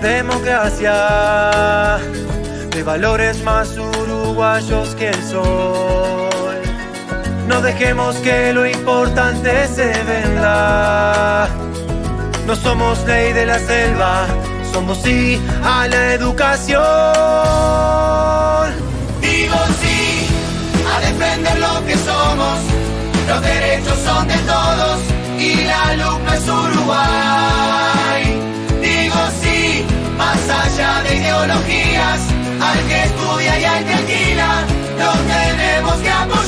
democracia, de valores más uruguayos que el sol. No dejemos que lo importante se venda. No somos ley de la selva, somos sí a la educación. Digo sí a defender lo que somos. Los derechos son de todos y la luz no es Uruguay. Más allá de ideologías, al que estudia y al que alquila, lo tenemos que apoyar.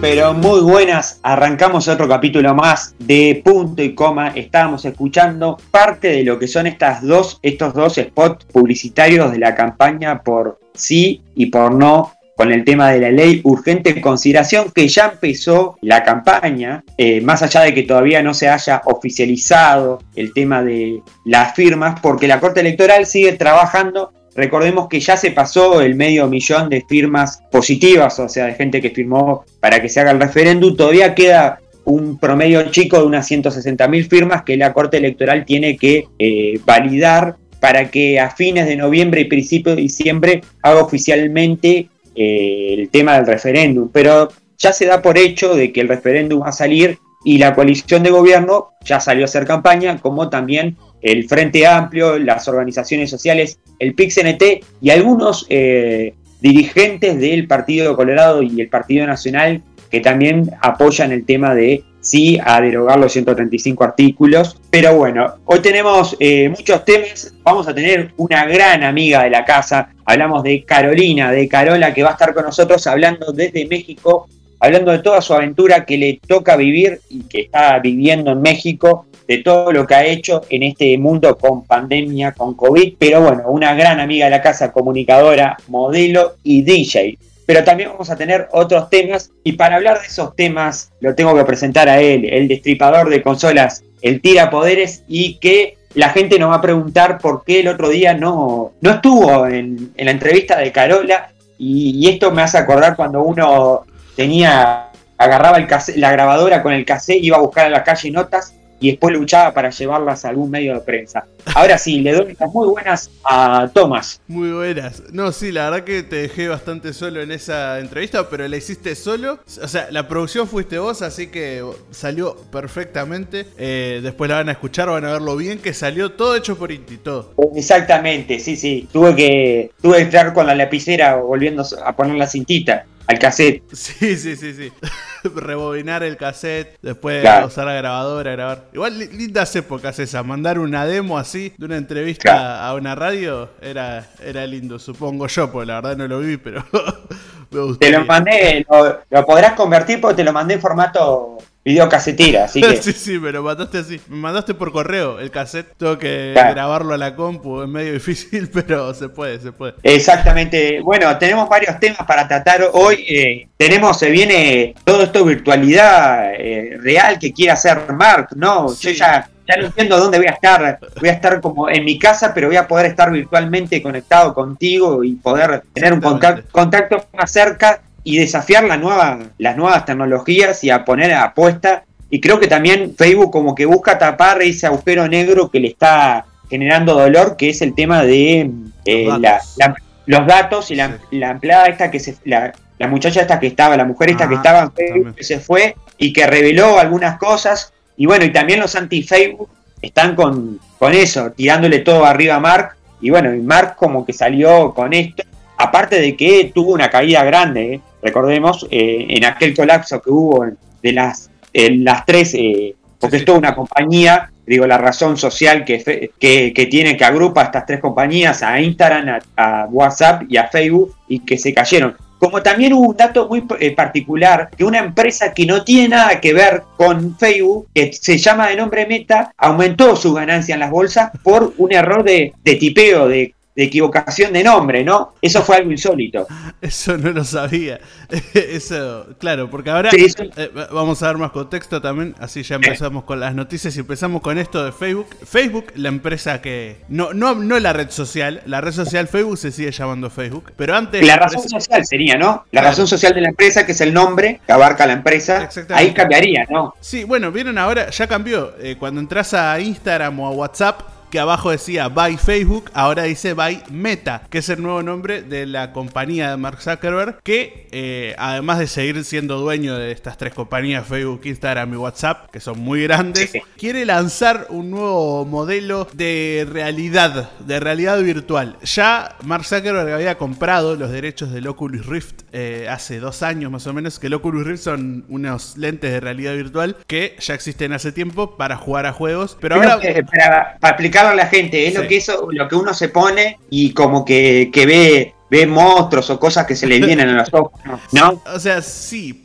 Pero muy buenas. Arrancamos otro capítulo más de punto y coma. Estábamos escuchando parte de lo que son estas dos, estos dos spots publicitarios de la campaña por sí y por no con el tema de la ley urgente en consideración que ya empezó la campaña, eh, más allá de que todavía no se haya oficializado el tema de las firmas, porque la Corte Electoral sigue trabajando Recordemos que ya se pasó el medio millón de firmas positivas, o sea, de gente que firmó para que se haga el referéndum. Todavía queda un promedio chico de unas 160.000 firmas que la Corte Electoral tiene que eh, validar para que a fines de noviembre y principios de diciembre haga oficialmente eh, el tema del referéndum. Pero ya se da por hecho de que el referéndum va a salir y la coalición de gobierno ya salió a hacer campaña, como también el Frente Amplio, las organizaciones sociales, el PIX-NT y algunos eh, dirigentes del Partido Colorado y el Partido Nacional que también apoyan el tema de sí a derogar los 135 artículos. Pero bueno, hoy tenemos eh, muchos temas. Vamos a tener una gran amiga de la casa. Hablamos de Carolina, de Carola, que va a estar con nosotros hablando desde México, hablando de toda su aventura que le toca vivir y que está viviendo en México de todo lo que ha hecho en este mundo con pandemia, con COVID, pero bueno, una gran amiga de la casa, comunicadora, modelo y DJ. Pero también vamos a tener otros temas y para hablar de esos temas lo tengo que presentar a él, el destripador de consolas, el tira poderes y que la gente nos va a preguntar por qué el otro día no, no estuvo en, la entrevista de Carola y, y, esto me hace acordar cuando uno tenía, agarraba el la grabadora con el cassette, iba a buscar a la calle notas y después luchaba para llevarlas a algún medio de prensa. Ahora sí, le doy las muy buenas a Tomás. Muy buenas. No, sí, la verdad que te dejé bastante solo en esa entrevista, pero la hiciste solo. O sea, la producción fuiste vos, así que salió perfectamente. Eh, después la van a escuchar, van a ver lo bien que salió, todo hecho por Inti, todo. Exactamente, sí, sí. Tuve que, tuve que entrar con la lapicera volviendo a poner la cintita al cassette. Sí, sí, sí, sí. Rebobinar el cassette, después claro. usar la grabadora, grabar. Igual lindas épocas esas, mandar una demo así de una entrevista claro. a una radio era, era lindo, supongo yo, porque la verdad no lo vi, pero me gustó. Te lo mandé, lo, lo, podrás convertir porque te lo mandé en formato videocasetera, así que... sí, sí, me lo mandaste así. Me mandaste por correo el cassette. Tengo que claro. grabarlo a la compu, es medio difícil, pero se puede, se puede. Exactamente. Bueno, tenemos varios temas para tratar hoy. Eh, tenemos, se viene todo esto virtualidad eh, real que quiere hacer Mark, ¿no? Sí. Yo ya ya no entiendo dónde voy a estar. Voy a estar como en mi casa, pero voy a poder estar virtualmente conectado contigo y poder tener un contacto, contacto más cerca y desafiar la nueva, las nuevas tecnologías y a poner apuesta. Y creo que también Facebook como que busca tapar ese agujero negro que le está generando dolor, que es el tema de eh, los, datos. La, la, los datos y la, sí. la, empleada esta que se... La, la muchacha esta que estaba, la mujer esta ah, que estaba en Facebook, también. que se fue y que reveló algunas cosas. Y bueno, y también los anti-Facebook están con, con eso, tirándole todo arriba a Mark. Y bueno, y Mark como que salió con esto. Aparte de que tuvo una caída grande, ¿eh? Recordemos, eh, en aquel colapso que hubo de las, en las tres, eh, porque es toda una compañía, digo, la razón social que, que, que, tiene, que agrupa a estas tres compañías, a Instagram, a, a WhatsApp y a Facebook, y que se cayeron. Como también hubo un dato muy eh, particular, que una empresa que no tiene nada que ver con Facebook, que se llama de nombre Meta, aumentó su ganancia en las bolsas por un error de, de tipeo, de, de equivocación de nombre, ¿no? Eso fue algo insólito. Eso no lo sabía. Eso, claro, porque ahora eh, vamos a dar más contexto también, así ya empezamos con las noticias y empezamos con esto de Facebook. Facebook, la empresa que no no no la red social, la red social Facebook se sigue llamando Facebook, pero antes la razón social sería, ¿no? La razón social de la empresa que es el nombre que abarca la empresa. Ahí cambiaría, ¿no? Sí, bueno, vieron ahora ya cambió. Eh, cuando entras a Instagram o a WhatsApp que abajo decía By Facebook, ahora dice By Meta, que es el nuevo nombre de la compañía de Mark Zuckerberg, que eh, además de seguir siendo dueño de estas tres compañías, Facebook, Instagram y WhatsApp, que son muy grandes, quiere lanzar un nuevo modelo de realidad, de realidad virtual. Ya Mark Zuckerberg había comprado los derechos del Oculus Rift eh, hace dos años más o menos, que el Oculus Rift son unos lentes de realidad virtual que ya existen hace tiempo para jugar a juegos, pero ahora... para, para a la gente, es lo que eso, lo que uno se pone y como que, que ve ve monstruos o cosas que se le vienen a los ojos, ¿no? O sea, sí,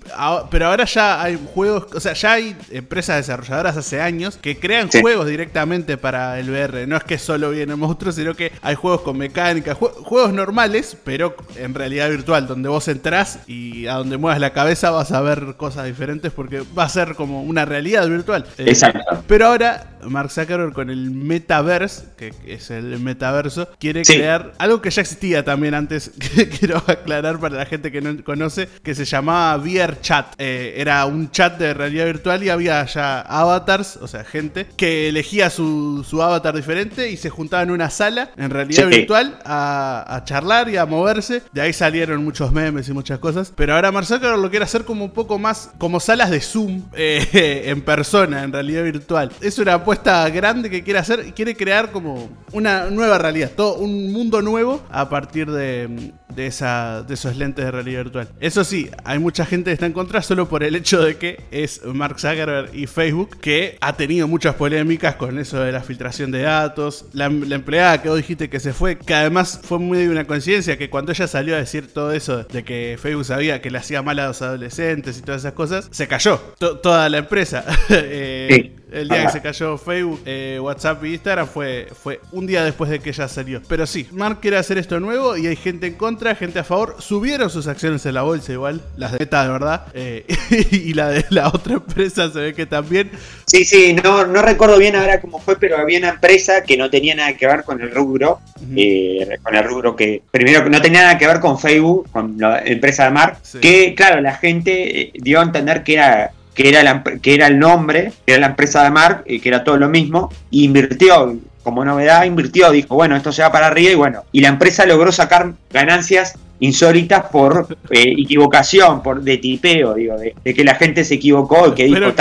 pero ahora ya hay juegos, o sea, ya hay empresas desarrolladoras hace años que crean juegos directamente para el VR. No es que solo vienen monstruos, sino que hay juegos con mecánica, juegos normales, pero en realidad virtual, donde vos entrás y a donde muevas la cabeza vas a ver cosas diferentes porque va a ser como una realidad virtual. Eh, Exacto. Pero ahora Mark Zuckerberg con el metaverse, que es el metaverso, quiere crear algo que ya existía también antes, que quiero aclarar para la gente que no conoce, que se llamaba VR Chat. Eh, era un chat de realidad virtual y había ya avatars, o sea, gente que elegía su, avatar diferente y se juntaba en una sala en realidad virtual a, charlar y a moverse. De ahí salieron muchos memes y muchas cosas. Pero ahora Mark Zuckerberg lo quiere hacer como un poco más, como salas de Zoom eh, en persona, en realidad virtual. Es una apuesta grande que quiere hacer, quiere crear como una nueva realidad, todo un mundo nuevo a partir de, eh, de, esa, de esos lentes de realidad virtual. Eso sí, hay mucha gente que está en contra solo por el hecho de que es Mark Zuckerberg y Facebook que ha tenido muchas polémicas con eso de la filtración de datos. La, empleada que vos dijiste que se fue, que además fue muy de una coincidencia que cuando ella salió a decir todo eso de que Facebook sabía que le hacía mal a los adolescentes y todas esas cosas, se cayó toda la empresa. eh, el día que se cayó Facebook, eh, WhatsApp y Instagram fue, fue un día después de que ella salió. Pero sí, Mark quiere hacer esto nuevo y hay gente en contra, gente a favor. Subieron sus acciones en la bolsa igual, las de Meta de verdad. Eh, y la de la otra empresa se ve que también. Sí, sí, no, no recuerdo bien ahora cómo fue, pero había una empresa que no tenía nada que ver con el rubro. Eh, con el rubro que primero no tenía nada que ver con Facebook, con la empresa de Mark. Que claro, la gente dio a entender que era que era, que era el nombre, que era la empresa de Mark, que era todo lo mismo, y invirtió, como novedad, invirtió, dijo, bueno, esto se va para arriba y bueno, y la empresa logró sacar ganancias insólitas por eh, equivocación, por de tipeo, digo, de, que la gente se equivocó y que dijo,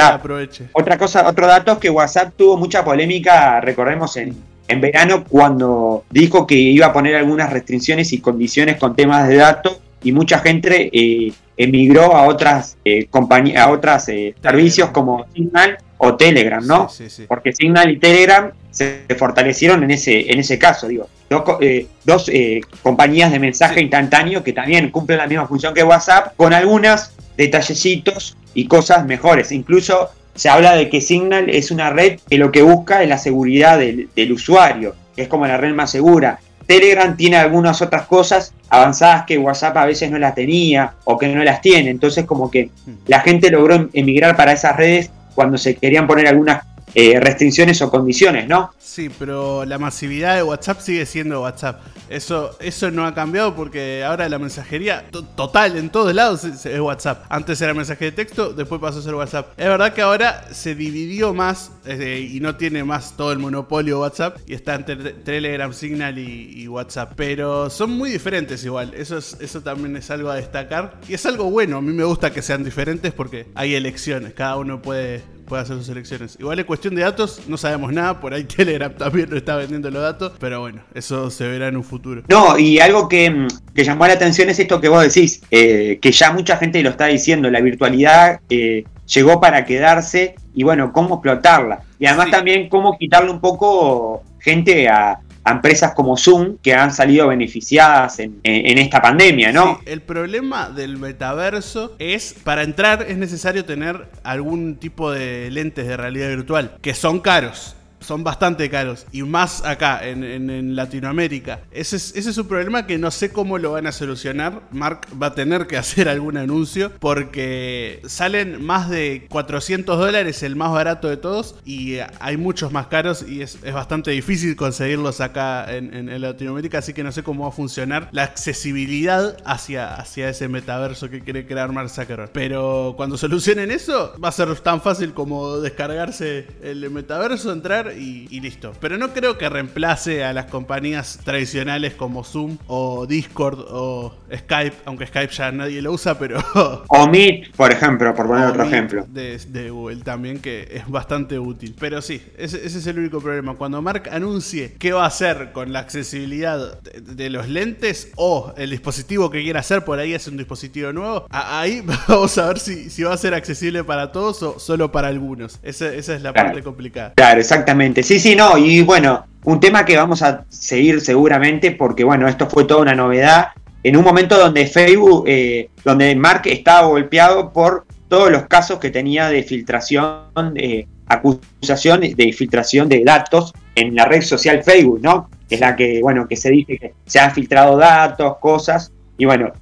Otra cosa, otro dato es que WhatsApp tuvo mucha polémica, recordemos en, en verano cuando dijo que iba a poner algunas restricciones y condiciones con temas de datos y mucha gente eh, emigró a otras eh, compañías, a otros eh, servicios como Signal o Telegram, ¿no? Porque Signal y Telegram se fortalecieron en ese, en ese caso, digo. Dos, eh, dos compañías de mensaje instantáneo que también cumplen la misma función que WhatsApp, con algunos detallecitos y cosas mejores. Incluso se habla de que Signal es una red que lo que busca es la seguridad del, del usuario, que es como la red más segura. Telegram tiene algunas otras cosas avanzadas que WhatsApp a veces no las tenía o que no las tiene. Entonces como que la gente logró emigrar para esas redes cuando se querían poner algunas eh, restricciones o condiciones, ¿no? Sí, pero la masividad de WhatsApp sigue siendo WhatsApp. Eso, eso no ha cambiado porque ahora la mensajería total en todos lados es, WhatsApp. Antes era mensaje de texto, después pasó a ser WhatsApp. Es verdad que ahora se dividió más y no tiene más todo el monopolio WhatsApp y está entre Telegram, Signal y, WhatsApp. Pero son muy diferentes igual. Eso, es, eso también es algo a destacar y es algo bueno. A mí me gusta que sean diferentes porque hay elecciones. Cada uno puede puede hacer sus elecciones. Igual en cuestión de datos, no sabemos nada, por ahí Telegram también no está vendiendo los datos, pero bueno, eso se verá en un futuro. No, y algo que, mm, llamó la atención es esto que vos decís, eh, que ya mucha gente lo está diciendo, la virtualidad eh, llegó para quedarse y bueno, cómo explotarla. Y además también cómo quitarle un poco gente a, a empresas como Zoom que han salido beneficiadas en, esta pandemia, ¿no? Sí, el problema del metaverso es, para entrar es necesario tener algún tipo de lentes de realidad virtual, que son caros. Son bastante caros. Y más acá, en, Latinoamérica. Ese es, ese es un problema que no sé cómo lo van a solucionar. Mark va a tener que hacer algún anuncio porque salen más de 400 dólares el más barato de todos y hay muchos más caros y es, bastante difícil conseguirlos acá en, Latinoamérica. Así que no sé cómo va a funcionar la accesibilidad hacia, hacia ese metaverso que quiere crear Mark Zuckerberg. Pero cuando solucionen eso, va a ser tan fácil como descargarse el metaverso, entrar y, listo. Pero no creo que reemplace a las compañías tradicionales como Zoom o Discord o Skype, aunque Skype ya nadie lo usa, pero... O Meet, por ejemplo, por poner otro ejemplo. De, Google también, que es bastante útil. Pero sí, ese, es el único problema. Cuando Mark anuncie qué va a hacer con la accesibilidad de, los lentes o el dispositivo que quiera hacer, por ahí es un dispositivo nuevo, ahí vamos a ver si, si va a ser accesible para todos o solo para algunos. Esa, esa es la parte complicada. Claro, exactamente. Sí, sí, no. Y bueno, un tema que vamos a seguir seguramente porque, bueno, esto fue toda una novedad. En un momento donde Facebook, eh, donde Mark estaba golpeado por todos los casos que tenía de filtración, de acusación de filtración de datos en la red social Facebook, ¿no? Es la que, bueno, que se dice que se han filtrado datos, cosas, y bueno,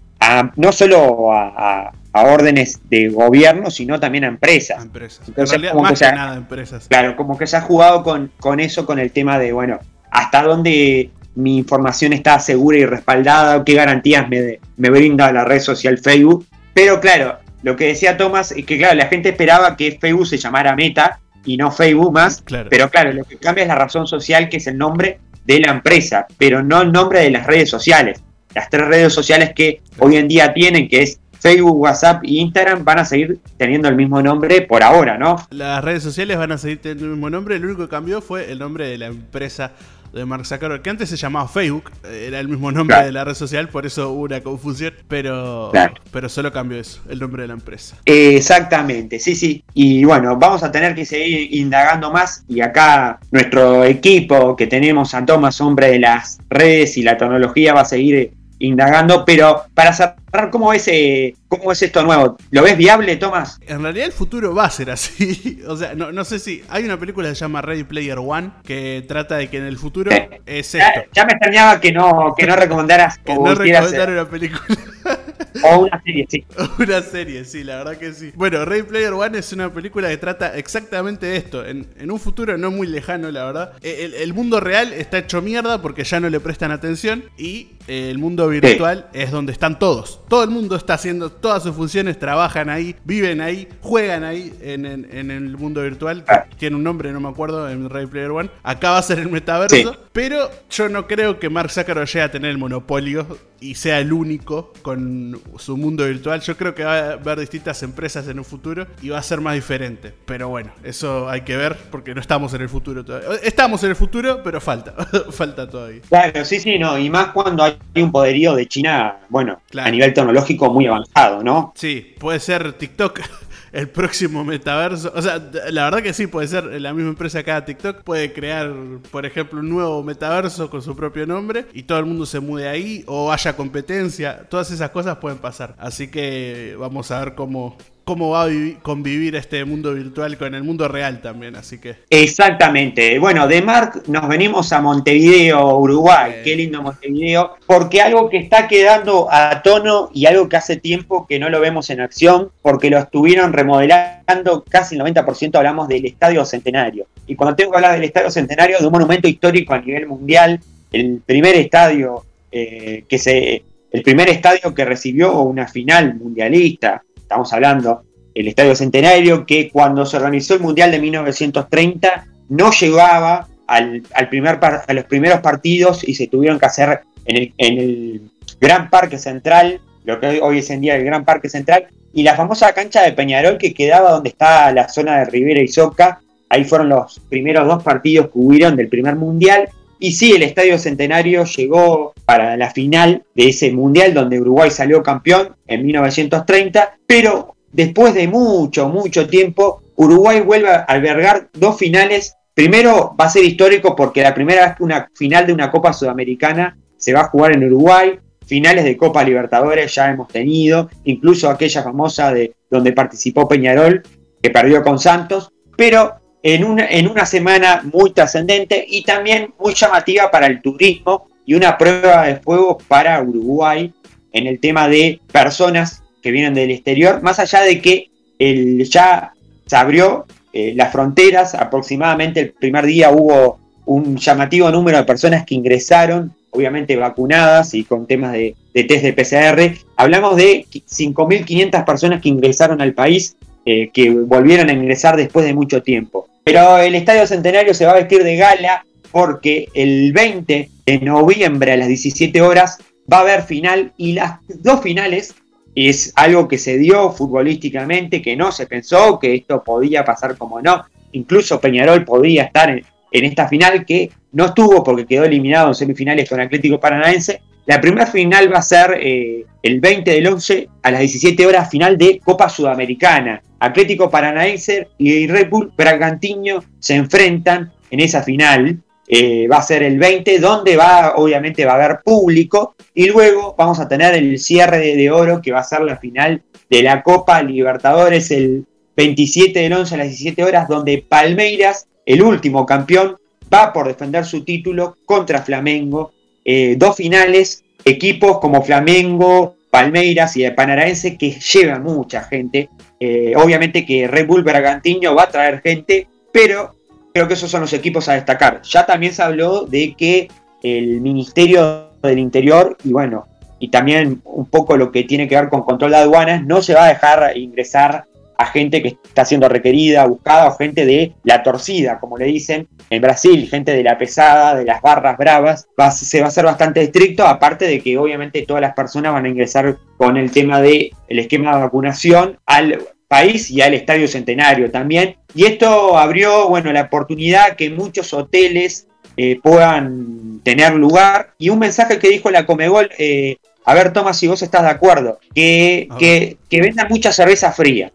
no solo a, órdenes de gobierno, sino también a empresas. empresas. más que, nada empresas. Claro, como que se ha jugado con, con eso, con el tema de, bueno, hasta dónde mi información está segura y respaldada, qué garantías me, me brinda la red social Facebook. Pero claro, lo que decía Tomás es que, claro, la gente esperaba que Facebook se llamara Meta y no Facebook más. Pero claro, lo que cambia es la razón social, que es el nombre de la empresa, pero no el nombre de las redes sociales las tres redes sociales que hoy en día tienen, que es Facebook, WhatsApp e Instagram van a seguir teniendo el mismo nombre por ahora, ¿no? Las redes sociales van a seguir teniendo el mismo nombre, lo único que cambió fue el nombre de la empresa de Mark Zuckerberg, que antes se llamaba Facebook, era el mismo nombre de la red social, por eso hubo una confusión, pero, pero solo cambió eso, el nombre de la empresa. Exactamente, sí, sí. Y bueno, vamos a tener que seguir indagando más y acá nuestro equipo que tenemos a Tomás, hombre de las redes y la tecnología, va a seguir indagando, pero para cerrar, ¿cómo ves, eh, ¿cómo es esto nuevo? ¿Lo ves viable, Tomás? En realidad el futuro va a ser así. o sea, no, sé si. Hay una película que se llama Ready Player One que trata de que en el futuro es esto. Ya, me extrañaba que no, que no recomendaras que no recomendara una película. O una serie, sí. una serie, sí, la verdad que sí. Bueno, Ready Player One es una película que trata exactamente de esto. En, un futuro no muy lejano, la verdad. El, el, mundo real está hecho mierda porque ya no le prestan atención. Y el mundo virtual es donde están todos. Todo el mundo está haciendo todas sus funciones, trabajan ahí, viven ahí, juegan ahí en, el mundo virtual. Ah. Tiene un nombre, no me acuerdo, en Ready Player One. Acá va a ser el metaverso. Pero yo no creo que Mark Zuckerberg llegue a tener el monopolio y sea el único con su mundo virtual. Yo creo que va a haber distintas empresas en un futuro y va a ser más diferente. Pero bueno, eso hay que ver porque no estamos en el futuro todavía. Estamos en el futuro, pero falta, falta todavía. Claro, sí, sí, no. Y más cuando hay un poderío de China, bueno, a nivel tecnológico muy avanzado, ¿no? Sí, puede ser TikTok el próximo metaverso. O sea, la verdad que sí, puede ser la misma empresa cada TikTok. Puede crear, por ejemplo, un nuevo metaverso con su propio nombre y todo el mundo se mude ahí o haya competencia. Todas esas cosas pueden pasar. Así que vamos a ver cómo, cómo va a convivir este mundo virtual con el mundo real también, así que. Exactamente. Bueno, de Mark nos venimos a Montevideo, Uruguay. Qué lindo Montevideo. Porque algo que está quedando a tono y algo que hace tiempo que no lo vemos en acción, porque lo estuvieron remodelando casi el 90%, hablamos del Estadio Centenario. Y cuando tengo que hablar del Estadio Centenario, de un monumento histórico a nivel mundial, el primer estadio eh, que se. El primer estadio que recibió una final mundialista, estamos hablando, el Estadio Centenario, que cuando se organizó el Mundial de 1930 no llegaba al, primer a los primeros partidos y se tuvieron que hacer en el, Gran Parque Central, lo que hoy es en día el Gran Parque Central, y la famosa cancha de Peñarol que quedaba donde está la zona de Rivera y Soca. Ahí fueron los primeros dos partidos que hubieron del primer mundial. Y sí, el Estadio Centenario llegó para la final de ese mundial donde Uruguay salió campeón en 1930, pero después de mucho, mucho tiempo, Uruguay vuelve a albergar dos finales. Primero va a ser histórico porque la primera vez que una final de una Copa Sudamericana se va a jugar en Uruguay. Finales de Copa Libertadores ya hemos tenido, incluso aquella famosa de donde participó Peñarol, que perdió con Santos. Pero en una, en una semana muy trascendente y también muy llamativa para el turismo y una prueba de fuego para Uruguay en el tema de personas que vienen del exterior, más allá de que el, ya se abrió eh, las fronteras, aproximadamente el primer día hubo un llamativo número de personas que ingresaron, obviamente vacunadas y con temas de, test de PCR. Hablamos de 5.500 personas que ingresaron al país, eh, que volvieron a ingresar después de mucho tiempo. Pero el Estadio Centenario se va a vestir de gala porque el 20 de noviembre a las 17 horas va a haber final y las dos finales es algo que se dio futbolísticamente, que no se pensó que esto podía pasar como no. Incluso Peñarol podía estar en, esta final que no estuvo porque quedó eliminado en semifinales con Atlético Paranaense. La primera final va a ser eh, el 20 del 11 a las 17 horas final de Copa Sudamericana. Atlético Paranaense y Red Bull Bragantino se enfrentan en esa final. Eh, va a ser el 20, donde va, obviamente va a haber público, y luego vamos a tener el cierre de, oro, que va a ser la final de la Copa Libertadores el 27 del 11 a las 17 horas, donde Palmeiras, el último campeón, va por defender su título contra Flamengo. Eh, dos finales, equipos como Flamengo, Palmeiras y el Panaraense que llevan mucha gente. Eh, obviamente que Red Bull Bragantino va a traer gente, pero creo que esos son los equipos a destacar. Ya también se habló de que el Ministerio del Interior y bueno, y también un poco lo que tiene que ver con control de aduanas, no se va a dejar ingresar a gente que está siendo requerida, buscada, o gente de la torcida, como le dicen en Brasil, gente de la pesada, de las barras bravas, se va a ser bastante estricto, aparte de que obviamente todas las personas van a ingresar con el tema del el esquema de vacunación al país y al Estadio Centenario también. Y esto abrió, bueno, la oportunidad que muchos hoteles eh, puedan tener lugar. Y un mensaje que dijo la Comegol, eh, a ver, Tomás, si vos estás de acuerdo, que, que, vendan mucha cerveza fría.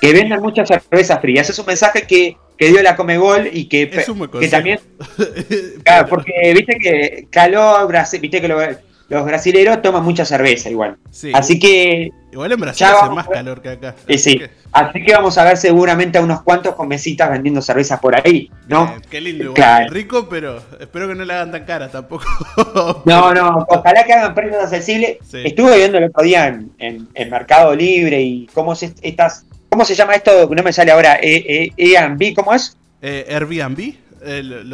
Que vendan mucha cerveza fría. Ese es un mensaje que, dio la Comegol y que, que también. claro, porque viste que calor, viste que lo los brasileros toman mucha cerveza igual. Así que. Igual en Brasil hace más calor que acá. Eh, sí. Así que vamos a ver seguramente a unos cuantos con mesitas vendiendo cerveza por ahí, ¿no? qué lindo, igual. Rico, pero espero que no le hagan tan cara tampoco. no, no, ojalá que hagan precios accesibles. Estuve viendo el otro día en, Mercado Libre y cómo se, estas. ¿Cómo se llama esto? No me sale ahora. E, e, Airbnb, ¿cómo es? Eh, Airbnb.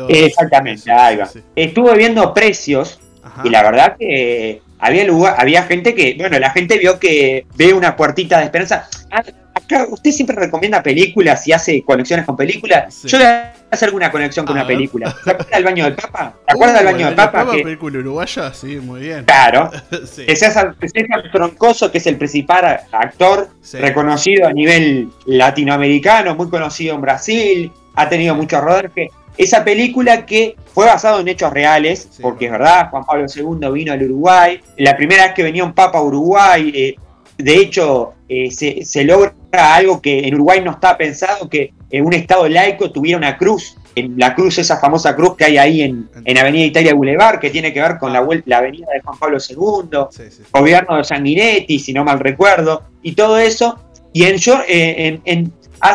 Exactamente, ahí va. Estuve viendo precios y la verdad que había lugar, había gente que, bueno, la gente vio que ve una puertita de esperanza. Ah, acá usted siempre recomienda películas y hace conexiones con películas. Yo le voy a hacer alguna conexión con una película. ¿Se acuerda del baño del Papa? ¿Se acuerda del baño del Papa? Película uruguaya? Sí, muy bien. Claro. Que César, Troncoso, que es el principal actor reconocido a nivel latinoamericano, muy conocido en Brasil, ha tenido mucho rodaje. Esa película que fue basada en hechos reales, porque es verdad, Juan Pablo II vino al Uruguay, la primera vez que venía un papa a Uruguay, eh, de hecho eh, se, logra algo que en Uruguay no está pensado, que en un estado laico tuviera una cruz, en la cruz, esa famosa cruz que hay ahí en, Avenida Italia Boulevard, que tiene que ver con la, la avenida de Juan Pablo II, gobierno de Sanguinetti, si no mal recuerdo, y todo eso. Y en, eh, en,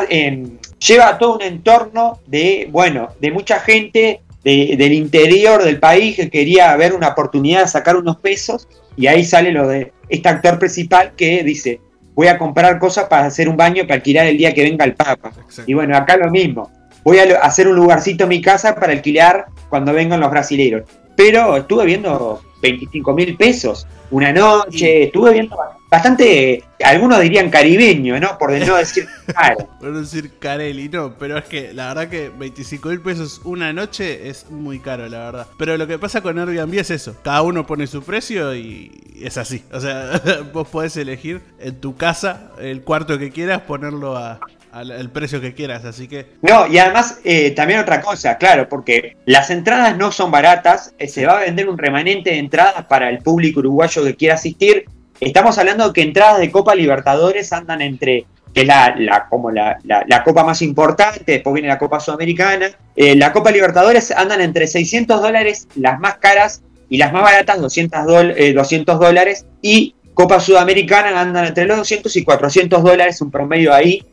en lleva todo un entorno de, bueno, de mucha gente del interior del país que quería ver una oportunidad de sacar unos pesos y ahí sale lo de este actor principal que dice, voy a comprar cosas para hacer un baño para alquilar el día que venga el Papa. Y bueno, acá lo mismo, voy a hacer un lugarcito en mi casa para alquilar cuando vengan los brasileros. Pero estuve viendo 25 mil pesos una noche, estuve viendo bastante, algunos dirían caribeño, ¿no? Por no decir caro. Por no decir carelli, no, pero es que la verdad que 25 mil pesos una noche es muy caro, la verdad. Pero lo que pasa con Airbnb es eso, cada uno pone su precio y es así. O sea, vos podés elegir en tu casa el cuarto que quieras, ponerlo a, al, precio que quieras, así que... No, y además eh, también otra cosa, claro, porque las entradas no son baratas, eh, se va a vender un remanente de entradas para el público uruguayo que quiera asistir. Estamos hablando de que entradas de Copa Libertadores andan entre que es la, como la, copa más importante, después viene la Copa Sudamericana. Eh, la Copa Libertadores andan entre 600 dólares las más caras y las más baratas 200, 200 dólares y Copa Sudamericana andan entre los 200 y 400 dólares, un promedio ahí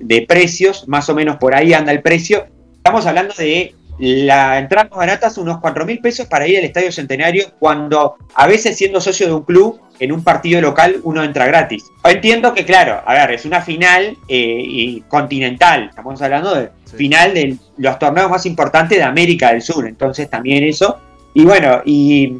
de, precios, más o menos por ahí anda el precio. Estamos hablando de la entrada más barata unos 4 mil pesos para ir al Estadio Centenario, cuando a veces siendo socio de un club, en un partido local uno entra gratis. Entiendo que, claro, a ver, es una final eh, y continental, estamos hablando de final de los torneos más importantes de América del Sur, entonces también eso. Y bueno, y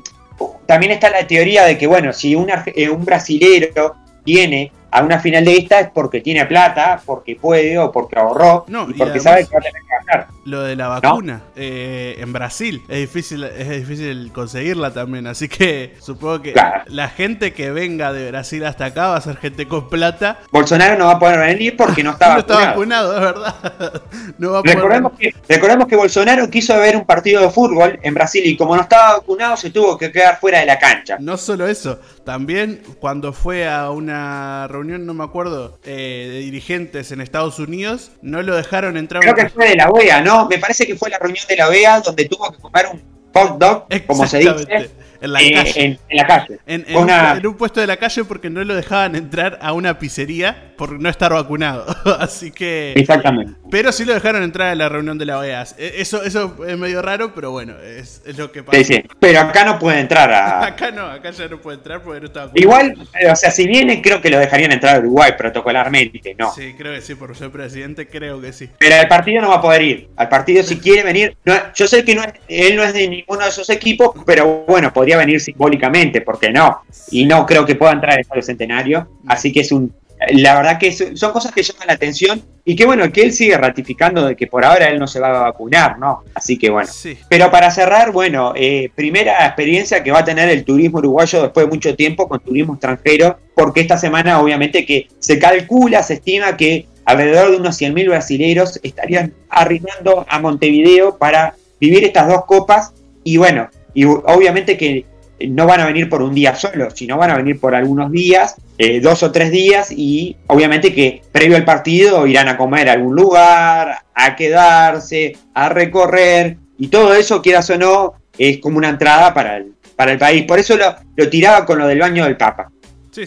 también está la teoría de que, bueno, si un, eh, un brasilero tiene a una final de esta es porque tiene plata, porque puede o porque ahorró y porque sabe que va a tener que ganar. Lo de la vacuna eh, en Brasil es difícil, es difícil conseguirla también, así que supongo que la gente que venga de Brasil hasta acá va a ser gente con plata. Bolsonaro no va a poder venir porque no está vacunado. es verdad. recordemos, que, recordemos que Bolsonaro quiso ver un partido de fútbol en Brasil y como no estaba vacunado se tuvo que quedar fuera de la cancha. No solo eso, también cuando fue a una reunión, no me acuerdo, eh, de dirigentes en Estados Unidos, no lo dejaron entrar. Creo que fue de la OEA, ¿no? Me parece que fue la reunión de la OEA donde tuvo que comer un hot dog, como se dice. En la, calle. En, la calle. En, un, puesto de la calle porque no lo dejaban entrar a una pizzería por no estar vacunado. Así que. Exactamente. Pero sí lo dejaron entrar a la reunión de la OEA. E, eso, eso es medio raro, pero bueno, es, lo que pasa. Sí, sí. Pero acá no puede entrar a. acá no, acá ya no puede entrar porque no está vacunado. Igual, o sea, si viene, creo que lo dejarían entrar a Uruguay protocolarmente, ¿no? Sí, creo que sí, por ser presidente, creo que sí. Pero al partido no va a poder ir. Al partido, si quiere venir. yo sé que no él no es de ninguno de esos equipos, pero bueno, podría venir simbólicamente, ¿por qué no? Y no creo que pueda entrar al Estadio Centenario. Así que es un la verdad que son cosas que llaman la atención y que bueno, que él sigue ratificando de que por ahora él no se va a vacunar, ¿no? Así que bueno. Pero para cerrar, bueno, eh, primera experiencia que va a tener el turismo uruguayo después de mucho tiempo con turismo extranjero, porque esta semana obviamente que se calcula, se estima que alrededor de unos 100.000 brasileños estarían arribando a Montevideo para vivir estas dos copas y bueno, y obviamente que no van a venir por un día solo, sino van a venir por algunos días, eh, dos o tres días, y obviamente que previo al partido irán a comer a algún lugar, a quedarse, a recorrer, y todo eso, quieras o no, es como una entrada para el, para el país. Por eso lo, tiraba con lo del baño del Papa.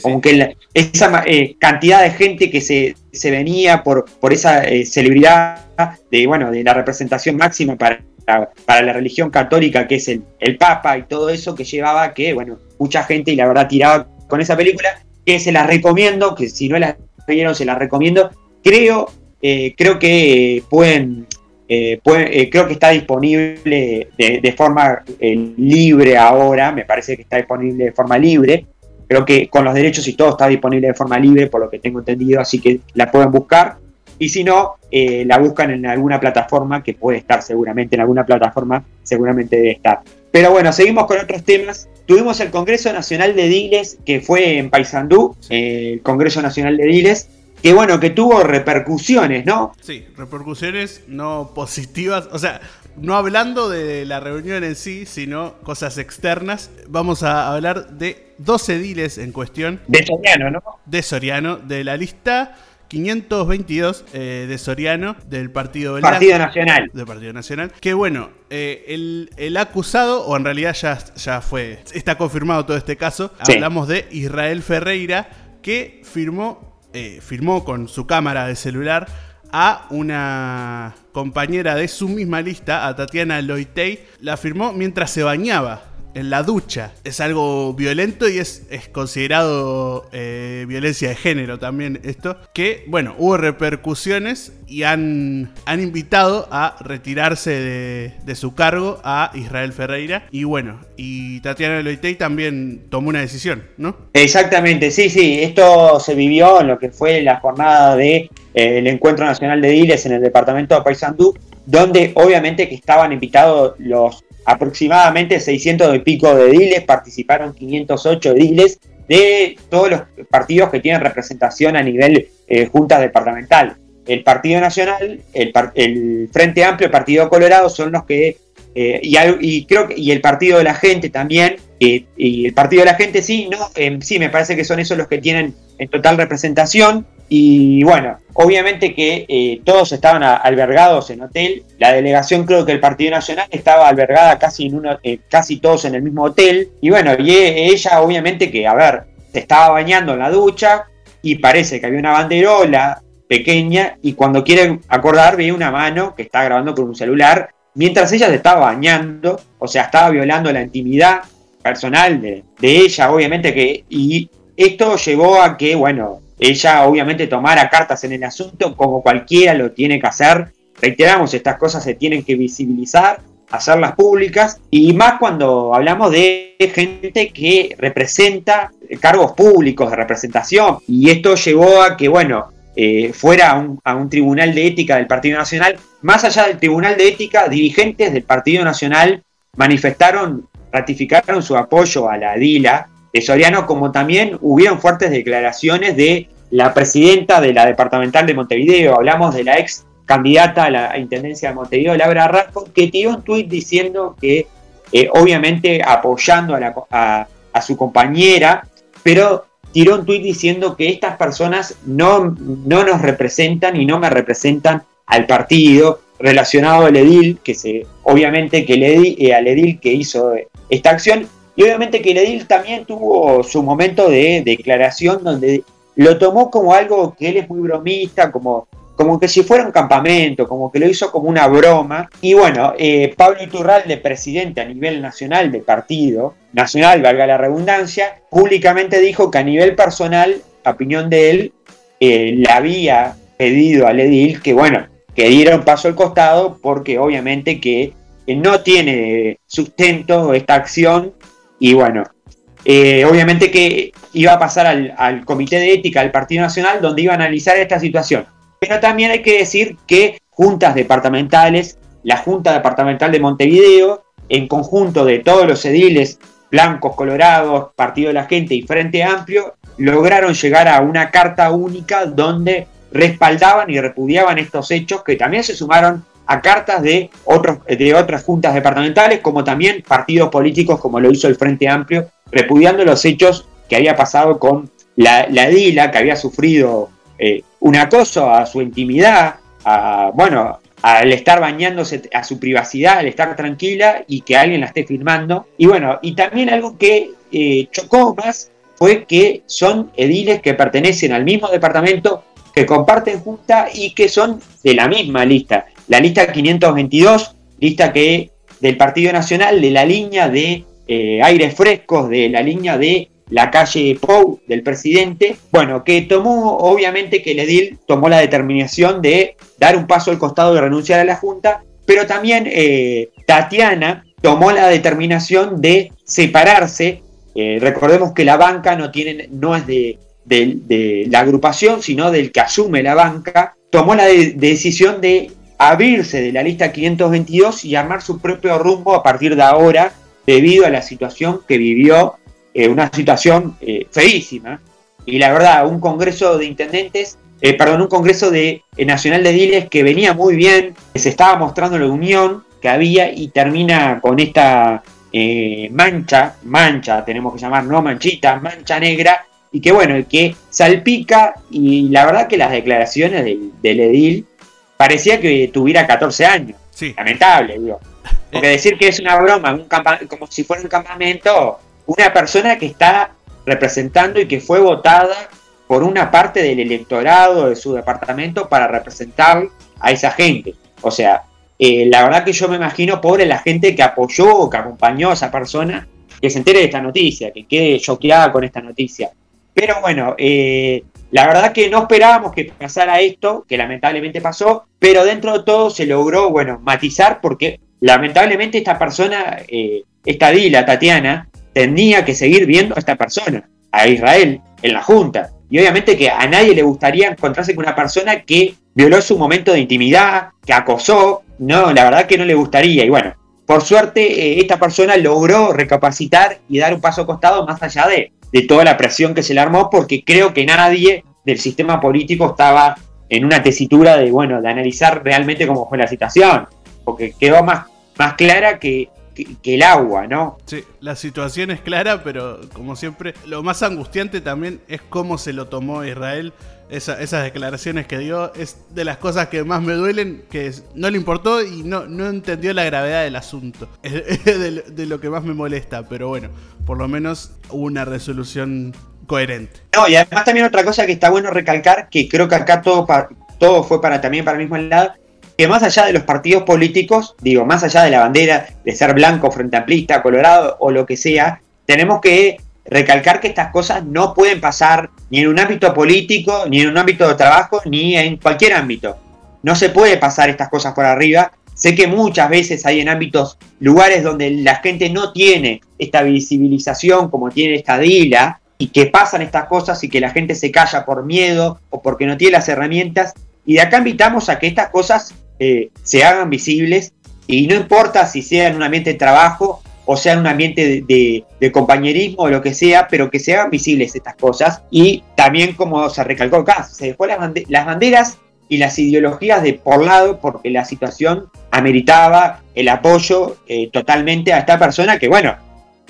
Aunque esa eh, cantidad de gente que se, se venía por, por esa eh, celebridad de, bueno, de la representación máxima para para la religión católica, que es el, el Papa y todo eso, que llevaba que, bueno, mucha gente, y la verdad tiraba con esa película, que se la recomiendo, que si no la vieron, se la recomiendo. Creo, eh, creo que pueden, eh, eh, creo que está disponible de, forma libre ahora, me parece que está disponible de forma libre. Creo que con los derechos y todo está disponible de forma libre, por lo que tengo entendido, así que la pueden buscar. Y si no, eh, la buscan en alguna plataforma que puede estar seguramente, en alguna plataforma seguramente debe estar. Pero bueno, seguimos con otros temas. Tuvimos el Congreso Nacional de Diles, que fue en Paysandú, eh, el Congreso Nacional de Diles, que bueno, que tuvo repercusiones, ¿no? Sí, repercusiones no positivas, o sea, no hablando de la reunión en sí, sino cosas externas. Vamos a hablar de 12 diles en cuestión. De Soriano, ¿no? De Soriano, de la lista 522 eh, de Soriano del Partido Partido Nacional. Del Partido Nacional. Que bueno, eh, el, acusado, o en realidad ya, ya fue, está confirmado todo este caso. Hablamos de Israel Ferreira, que firmó, eh, firmó con su cámara de celular a una compañera de su misma lista, a Tatiana Loitey, la firmó mientras se bañaba en la ducha. Es algo violento y es, es considerado eh, violencia de género también esto. Que, bueno, hubo repercusiones y han, han invitado a retirarse de, su cargo a Israel Ferreira. Y bueno, y Tatiana Loitey también tomó una decisión, ¿no? Exactamente, sí, sí. Esto se vivió en lo que fue la jornada de eh, Encuentro Nacional de Diles en el departamento de Paysandú, donde obviamente que estaban invitados los aproximadamente 600 y pico de diles, participaron 508 diles de todos los partidos que tienen representación a nivel eh, junta departamental. El Partido Nacional, el, Frente Amplio, el Partido Colorado son los que, eh, y, creo que, y el Partido de la Gente también, y el Partido de la Gente sí, no, em, sí, me parece que son esos los que tienen en total representación. Y bueno, obviamente que eh, todos estaban albergados en hotel. La delegación, creo que el Partido Nacional estaba albergada casi, en uno, eh, casi todos en el mismo hotel. Y bueno, y e, ella obviamente que, a ver, se estaba bañando en la ducha y parece que había una banderola pequeña y cuando quiere acordar ve una mano que está grabando con un celular mientras ella se estaba bañando, o sea, estaba violando la intimidad personal de, ella, obviamente que, y esto llevó a que, bueno, ella obviamente tomara cartas en el asunto como cualquiera lo tiene que hacer. Reiteramos, estas cosas se tienen que visibilizar, hacerlas públicas, y más cuando hablamos de gente que representa cargos públicos de representación, y esto llevó a que, bueno, eh, fuera a un, tribunal de ética del Partido Nacional. Más allá del tribunal de ética, dirigentes del Partido Nacional manifestaron, ratificaron su apoyo a la DILA de Soriano, como también hubieron fuertes declaraciones de la presidenta de la departamental de Montevideo, hablamos de la ex candidata a la Intendencia de Montevideo, Laura Rasco, que tiró un tuit diciendo que, eh, obviamente, apoyando a, a su compañera, pero tiró un tuit diciendo que estas personas no, no nos representan y no me representan al partido relacionado al edil, que se, obviamente que eh, al edil que hizo esta acción, y obviamente que el edil también tuvo su momento de declaración donde lo tomó como algo que él es muy bromista, como como que si fuera un campamento, como que lo hizo como una broma. Y bueno, eh, Pablo Iturralde, presidente a nivel nacional del partido, nacional, valga la redundancia, públicamente dijo que a nivel personal, opinión de él, eh, le había pedido al edil que, bueno, que diera un paso al costado porque obviamente que no tiene sustento esta acción y bueno, eh, obviamente que iba a pasar al, al, Comité de Ética del Partido Nacional donde iba a analizar esta situación. Pero también hay que decir que juntas departamentales, la Junta Departamental de Montevideo, en conjunto de todos los ediles blancos, colorados, Partido de la Gente y Frente Amplio, lograron llegar a una carta única donde respaldaban y repudiaban estos hechos que también se sumaron a cartas de, otros, de otras juntas departamentales, como también partidos políticos, como lo hizo el Frente Amplio, repudiando los hechos que había pasado con la, la DILA, que había sufrido eh, un acoso a su intimidad, a, bueno, al estar bañándose a su privacidad, al estar tranquila y que alguien la esté filmando. Y bueno, y también algo que eh, chocó más fue que son ediles que pertenecen al mismo departamento, que comparten junta y que son de la misma lista. La lista 522, lista que del Partido Nacional, de la línea de eh, aires frescos, de la línea de la calle Pou del presidente, bueno, que tomó, obviamente que el edil tomó la determinación de dar un paso al costado de renunciar a la Junta, pero también eh, Tatiana tomó la determinación de separarse. Eh, recordemos que la banca no, tiene, no es de, la agrupación, sino del que asume la banca. Tomó la decisión de abrirse de la lista 522 y armar su propio rumbo a partir de ahora, debido a la situación que vivió eh, una situación eh, feísima. Y la verdad, un congreso de intendentes, eh, perdón, un congreso de nacional de diles que venía muy bien, que se estaba mostrando la unión que había y termina con esta mancha, mancha, tenemos que llamar, no manchita, mancha negra, y que bueno, que salpica, y la verdad que las declaraciones del, edil parecía que tuviera 14 años. Lamentable, digo. Porque decir que es una broma, un como si fuera un campamento, una persona que está representando y que fue votada por una parte del electorado de su departamento para representar a esa gente. O sea, eh, la verdad que yo me imagino pobre la gente que apoyó o que acompañó a esa persona que se entere de esta noticia, que quede choqueada con esta noticia. Pero bueno, eh, la verdad que no esperábamos que pasara esto, que lamentablemente pasó, pero dentro de todo se logró, bueno, matizar porque lamentablemente esta persona, eh, esta Dila, Tatiana, tenía que seguir viendo a esta persona, a Israel, en la Junta. Y obviamente que a nadie le gustaría encontrarse con una persona que violó su momento de intimidad, que acosó. No, la verdad que no le gustaría. Y bueno, por suerte eh, esta persona logró recapacitar y dar un paso costado más allá de, de toda la presión que se le armó, porque creo que nadie del sistema político estaba en una tesitura de, bueno, de analizar realmente cómo fue la situación, porque quedó más, más clara que que, el agua, ¿no? Sí, la situación es clara, pero como siempre, lo más angustiante también es cómo se lo tomó Israel. Esas declaraciones que dio es de las cosas que más me duelen, que no le importó y no, no entendió la gravedad del asunto. Es de, de lo que más me molesta, pero bueno, por lo menos hubo una resolución coherente. No, y además también otra cosa que está bueno recalcar, que creo que acá todo todo fue para también para el mismo lado, que más allá de los partidos políticos, digo, más allá de la bandera de ser blanco, frente amplista, colorado o lo que sea, tenemos que recalcar que estas cosas no pueden pasar ni en un ámbito político, ni en un ámbito de trabajo, ni en cualquier ámbito. No se puede pasar estas cosas por arriba. Sé que muchas veces hay en ámbitos, lugares donde la gente no tiene esta visibilización como tiene esta Dila, y que pasan estas cosas y que la gente se calla por miedo o porque no tiene las herramientas. Y de acá invitamos a que estas cosas eh, se hagan visibles y no importa si sea en un ambiente de trabajo o sea en un ambiente de, compañerismo o lo que sea, pero que se hagan visibles estas cosas. Y también, como se recalcó acá, se dejó las, banderas y las ideologías de por lado porque la situación ameritaba el apoyo eh, totalmente a esta persona que, bueno,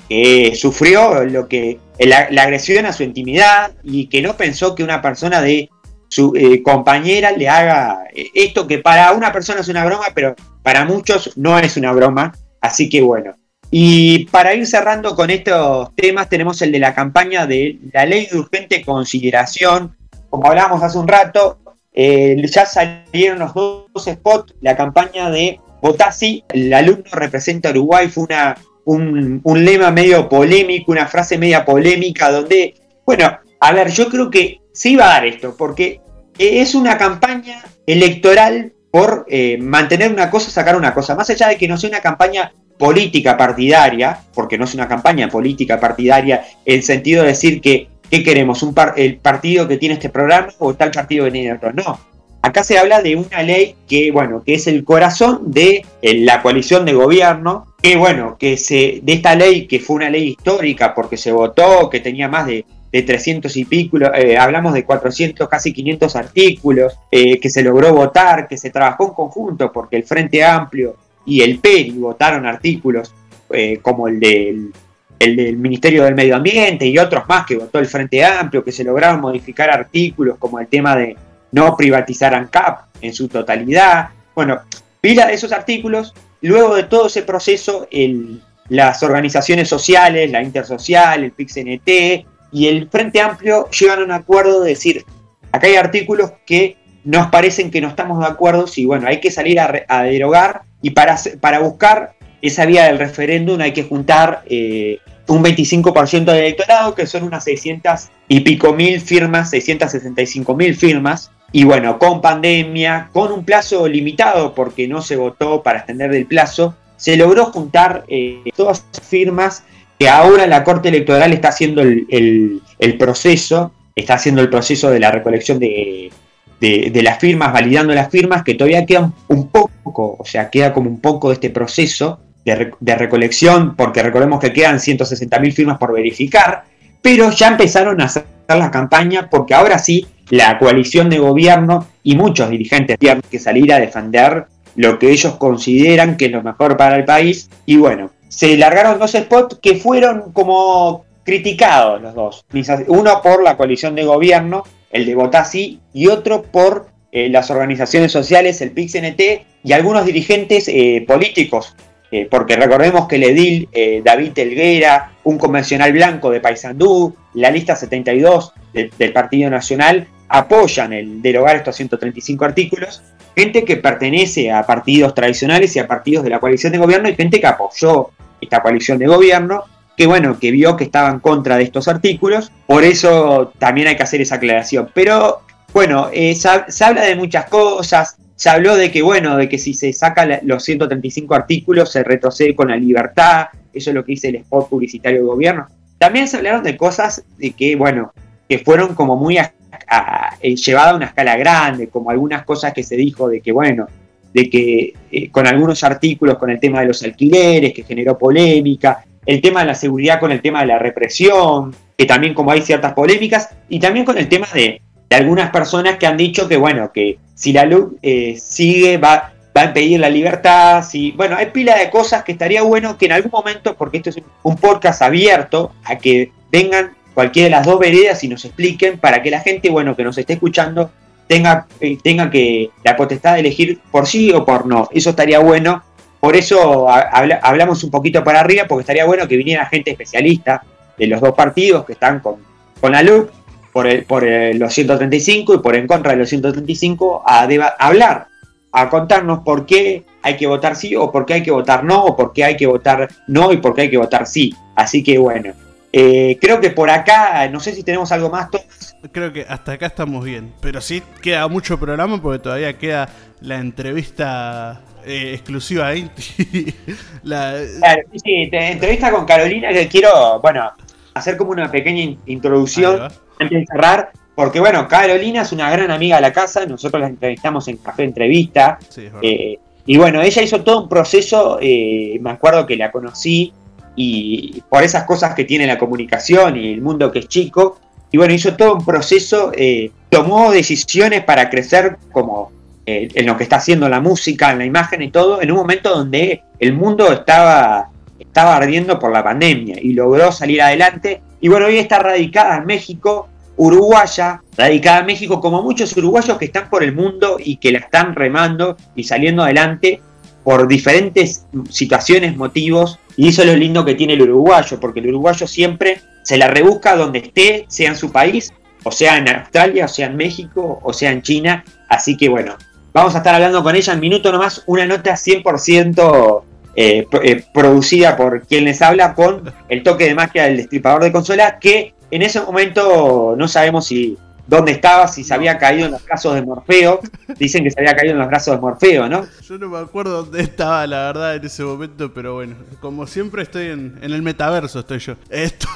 que sufrió lo que la, agresión a su intimidad y que no pensó que una persona de su eh, compañera le haga eh, esto que para una persona es una broma, pero para muchos no es una broma. Así que bueno. Y para ir cerrando con estos temas, tenemos el de la campaña de la ley de urgente consideración. Como hablábamos hace un rato, eh, ya salieron los dos spots. La campaña de Botasi, el alumno representa a Uruguay, fue una un, lema medio polémico, una frase media polémica, donde, bueno, a ver, yo creo que se iba a dar esto, porque es una campaña electoral por eh, mantener una cosa, sacar una cosa, más allá de que no sea una campaña política partidaria, porque no es una campaña política partidaria en sentido de decir que, ¿qué queremos? Un ¿El partido que tiene este programa o tal partido que tiene otro? No, acá se habla de una ley que, bueno, que es el corazón de eh, la coalición de gobierno, que bueno, que se, de esta ley, que fue una ley histórica porque se votó, que tenía más de, 300 y pico, eh, hablamos de 400, casi 500 artículos, eh, que se logró votar, que se trabajó en conjunto porque el Frente Amplio y el PERI votaron artículos eh, como el del, el del Ministerio del Medio Ambiente y otros más que votó el Frente Amplio, que se lograron modificar artículos como el tema de no privatizar ANCAP en su totalidad. Bueno, pila de esos artículos Luego de todo ese proceso, las organizaciones sociales, la Intersocial, el PIXNT y el Frente Amplio llegan a un acuerdo de decir, acá hay artículos que nos parecen que no estamos de acuerdo, y bueno, hay que salir a, derogar y para, para buscar esa vía del referéndum hay que juntar eh, un 25% del electorado, que son unas 600 y pico mil firmas, 665 mil firmas, y bueno, con pandemia, con un plazo limitado porque no se votó para extender el plazo, se logró juntar eh, todas las firmas que ahora la Corte Electoral está haciendo el, proceso, está haciendo el proceso de la recolección de, las firmas, validando las firmas, que todavía queda un poco, o sea, queda como un poco de este proceso de, de recolección, porque recordemos que quedan 160.000 firmas por verificar, pero ya empezaron a hacer la campaña porque ahora sí la coalición de gobierno y muchos dirigentes tienen que salir a defender lo que ellos consideran que es lo mejor para el país. Y bueno, se largaron dos spots que fueron como criticados los dos. Uno por la coalición de gobierno, el de Botassi, y otro por eh, las organizaciones sociales, el PIXNT y algunos dirigentes eh, políticos. Eh, porque recordemos que el edil David Elguera, un convencional blanco de Paysandú, la lista 72 del Partido Nacional, apoyan el derogar estos 135 artículos, gente que pertenece a partidos tradicionales y a partidos de la coalición de gobierno y gente que apoyó esta coalición de gobierno, que bueno, que vio que estaba en contra de estos artículos, por eso también hay que hacer esa aclaración. Pero bueno, eh, se, habla de muchas cosas, se habló de que bueno, de que si se sacan los 135 artículos se retrocede con la libertad, eso es lo que dice el spot publicitario del gobierno. También se hablaron de cosas de que, bueno, que fueron como muy eh, llevada a una escala grande, como algunas cosas que se dijo de que, bueno, de que eh, con algunos artículos con el tema de los alquileres, que generó polémica, el tema de la seguridad con el tema de la represión, que también como hay ciertas polémicas, y también con el tema de, algunas personas que han dicho que, bueno, que si la luz eh, sigue, va, va a impedir la libertad, si, bueno, hay pila de cosas que estaría bueno que en algún momento, porque esto es un podcast abierto, a que vengan cualquiera de las dos veredas y nos expliquen para que la gente, bueno, que nos esté escuchando tenga, eh, tenga que la potestad de elegir por sí o por no. Eso estaría bueno. Por eso hablamos un poquito para arriba, porque estaría bueno que viniera gente especialista de los dos partidos que están con, con la LUC por, el, por los 135 y por en contra de los 135 a, hablar, a contarnos por qué hay que votar sí o por qué hay que votar no, o por qué hay que votar no y por qué hay que votar sí. Así que bueno, eh, creo que por acá, no sé si tenemos algo más. Creo que hasta acá estamos bien, pero sí queda mucho programa porque todavía queda la entrevista eh, exclusiva a Inti. la... Claro, sí, entrevista con Carolina que quiero, bueno, hacer como una pequeña introducción antes de cerrar. Porque bueno, Carolina es una gran amiga de la casa, nosotros la entrevistamos en Café Entrevista. Eh, y bueno, ella hizo todo un proceso, eh, me acuerdo que la conocí y por esas cosas que tiene la comunicación y el mundo que es chico. Y bueno, hizo todo un proceso, tomó decisiones para crecer como eh, en lo que está haciendo la música, en la imagen y todo, en un momento donde el mundo estaba, estaba ardiendo por la pandemia y logró salir adelante. Y bueno, hoy está radicada en México, uruguaya, radicada en México, como muchos uruguayos que están por el mundo y que la están remando y saliendo adelante por diferentes situaciones, motivos. Y eso es lo lindo que tiene el uruguayo, porque el uruguayo siempre se la rebusca donde esté, sea en su país, o sea en Australia, o sea en México, o sea en China. Así que bueno, Vamos a estar hablando con ella en minuto nomás, una nota 100% eh, eh, producida por quien les habla con el toque de magia del destripador de consola, que en ese momento no sabemos si dónde estaba, si se había caído en los brazos de Morfeo. Dicen que se había caído en los brazos de Morfeo, ¿no? Yo no me acuerdo dónde estaba, la verdad, en ese momento, pero bueno, como siempre estoy en, el metaverso, estoy yo. Esto,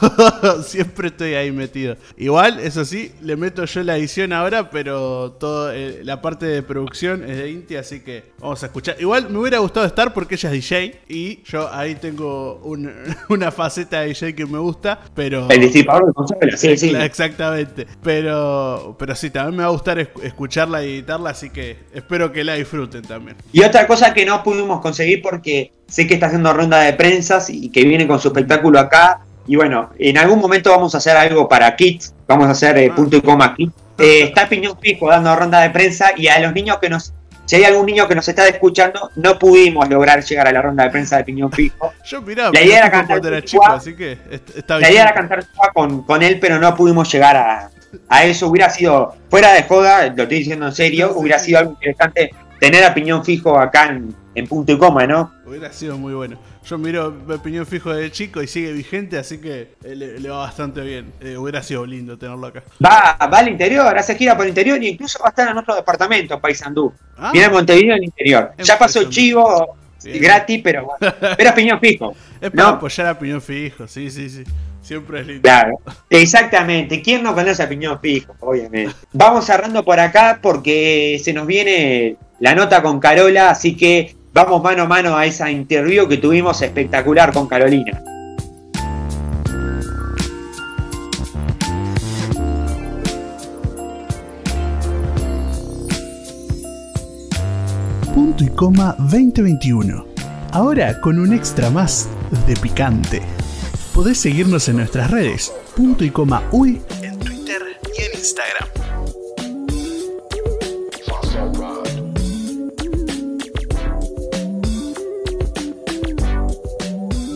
siempre estoy ahí metido. Igual, eso sí, le meto yo la edición ahora, pero toda eh, la parte de producción es de Inti, así que vamos a escuchar. Igual me hubiera gustado estar porque ella es DJ y yo ahí tengo una faceta de DJ que me gusta, pero... El disipador de consola, sí, sí. Exactamente, pero pero, sí, también me va a gustar escucharla y editarla, así que espero que la disfruten también. Y otra cosa que no pudimos conseguir porque sé que está haciendo ronda de prensas y que viene con su espectáculo acá. Y bueno, en algún momento vamos a hacer algo para Kids, vamos a hacer eh, ah. punto y coma Kids. Eh, está Piñón Fijo dando ronda de prensa y a los niños que nos si hay algún niño que nos está escuchando, no pudimos lograr llegar a la ronda de prensa de Piñón Fijo. Yo mirá, la idea era cantar chico, así que está bien. La idea era cantar con, con él, pero no pudimos llegar a, a eso hubiera sido, fuera de joda, lo estoy diciendo en serio, hubiera sido algo interesante tener a Piñón Fijo acá en, punto y coma, ¿no? Hubiera sido muy bueno. Yo miro a Piñón Fijo de chico y sigue vigente, así que le, va bastante bien. Eh, hubiera sido lindo tenerlo acá. Va, va al interior, hace gira por el interior e incluso va a estar en otro departamento, Paysandú. Ah, Viene a Montevideo en el interior. Ya pasó chivo gratis, pero Pero es Piñón Fijo. Es para apoyar a Piñón Fijo, sí, sí, sí. Siempre es lindo. Claro, exactamente. ¿Quién no conoce a Piñón Fijo? Obviamente. Vamos cerrando por acá porque se nos viene la nota con Carola, así que vamos mano a mano a esa interview que tuvimos espectacular con Carolina. Punto y coma 2021. Ahora con un extra más de picante podés seguirnos en nuestras redes, punto y coma uy, en Twitter y en Instagram.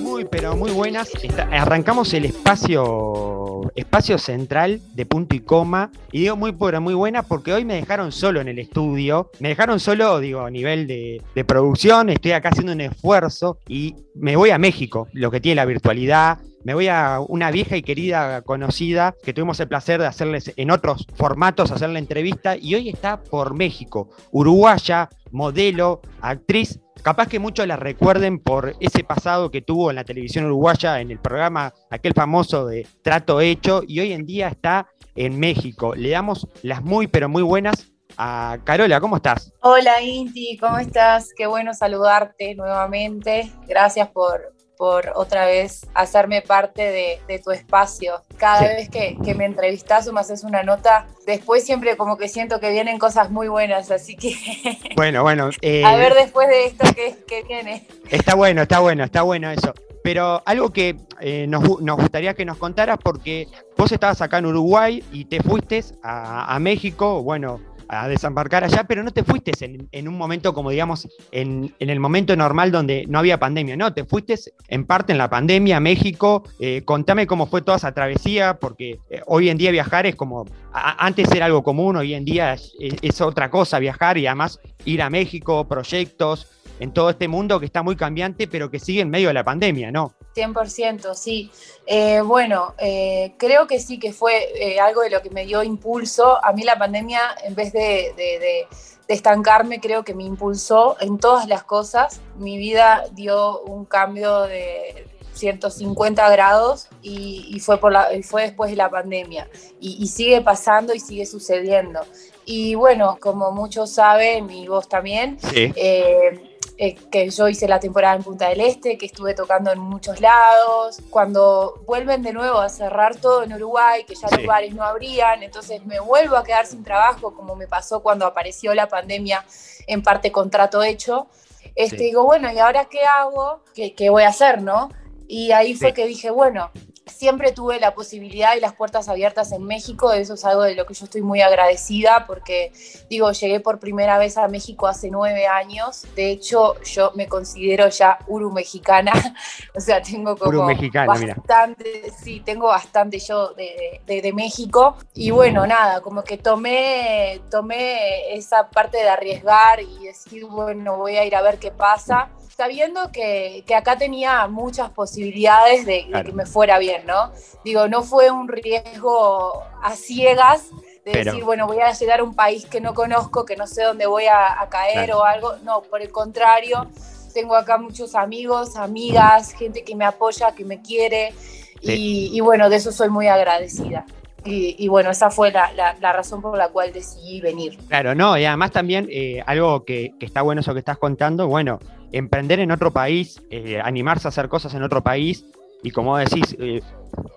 Muy, pero muy buenas. arrancamos el espacio, espacio central de punto y coma. Y digo muy, pero muy buena porque hoy me dejaron solo en el estudio. Me dejaron solo, digo, a nivel de, de producción. Estoy acá haciendo un esfuerzo y me voy a México, lo que tiene la virtualidad, me voy a una vieja y querida conocida que tuvimos el placer de hacerles en otros formatos, hacer la entrevista, y hoy está por México, uruguaya, modelo, actriz. Capaz que muchos la recuerden por ese pasado que tuvo en la televisión uruguaya, en el programa aquel famoso de Trato Hecho, y hoy en día está en México. Le damos las muy, pero muy buenas a Carola, ¿cómo estás? Hola Inti, ¿cómo estás? Qué bueno saludarte nuevamente. Gracias por, por otra vez hacerme parte de, tu espacio. Cada vez que, me entrevistas o me haces una nota, después siempre como que siento que vienen cosas muy buenas, así que... Bueno, bueno. Eh, a ver después de esto qué, viene. Está bueno, está bueno, está bueno eso. Pero algo que eh, nos, gustaría que nos contaras, porque vos estabas acá en Uruguay y te fuiste a, a México, bueno, a desembarcar allá, pero no te fuiste en, un momento como digamos, en, el momento normal donde no había pandemia, no, te fuiste en parte en la pandemia a México. Eh, contame cómo fue toda esa travesía, porque eh, hoy en día viajar es como, antes era algo común, hoy en día es otra cosa viajar y además ir a México, proyectos en todo este mundo que está muy cambiante, pero que sigue en medio de la pandemia, ¿no? 100%, sí. Eh, bueno, eh, creo que sí que fue eh, algo de lo que me dio impulso. A mí la pandemia, en vez de, estancarme, creo que me impulsó en todas las cosas. Mi vida dio un cambio de 150 grados y, fue, por la, fue después de la pandemia. Y, sigue pasando y sigue sucediendo. Y bueno, como muchos saben, y vos también, sí. Eh, que yo hice la temporada en Punta del Este, que estuve tocando en muchos lados. Cuando vuelven de nuevo a cerrar todo en Uruguay, que ya los bares no abrían, entonces me vuelvo a quedar sin trabajo, como me pasó cuando apareció la pandemia, en parte contrato hecho. Este, Digo, bueno, ¿y ahora qué hago? ¿Qué, qué voy a hacer, no? Y ahí fue que dije, bueno, siempre tuve la posibilidad y las puertas abiertas en México, eso es algo de lo que yo estoy muy agradecida porque, digo, llegué por primera vez a México hace nueve años, de hecho yo me considero ya uru mexicana, o sea, tengo como bastante, sí, tengo bastante yo de, de, México. Y bueno, nada, como que tomé, tomé esa parte de arriesgar y decir, bueno, voy a ir a ver qué pasa sabiendo que, que, acá tenía muchas posibilidades de, que me fuera bien, ¿no? Digo, no fue un riesgo a ciegas de decir, bueno, voy a llegar a un país que no conozco, que no sé dónde voy a, caer o algo. No, por el contrario, tengo acá muchos amigos, amigas, gente que me apoya, que me quiere. Y, bueno, de eso soy muy agradecida. Y, bueno, esa fue la, razón por la cual decidí venir. Claro, no, y además también eh, algo que, está bueno eso que estás contando, bueno, emprender en otro país, eh, animarse a hacer cosas en otro país y como decís, eh,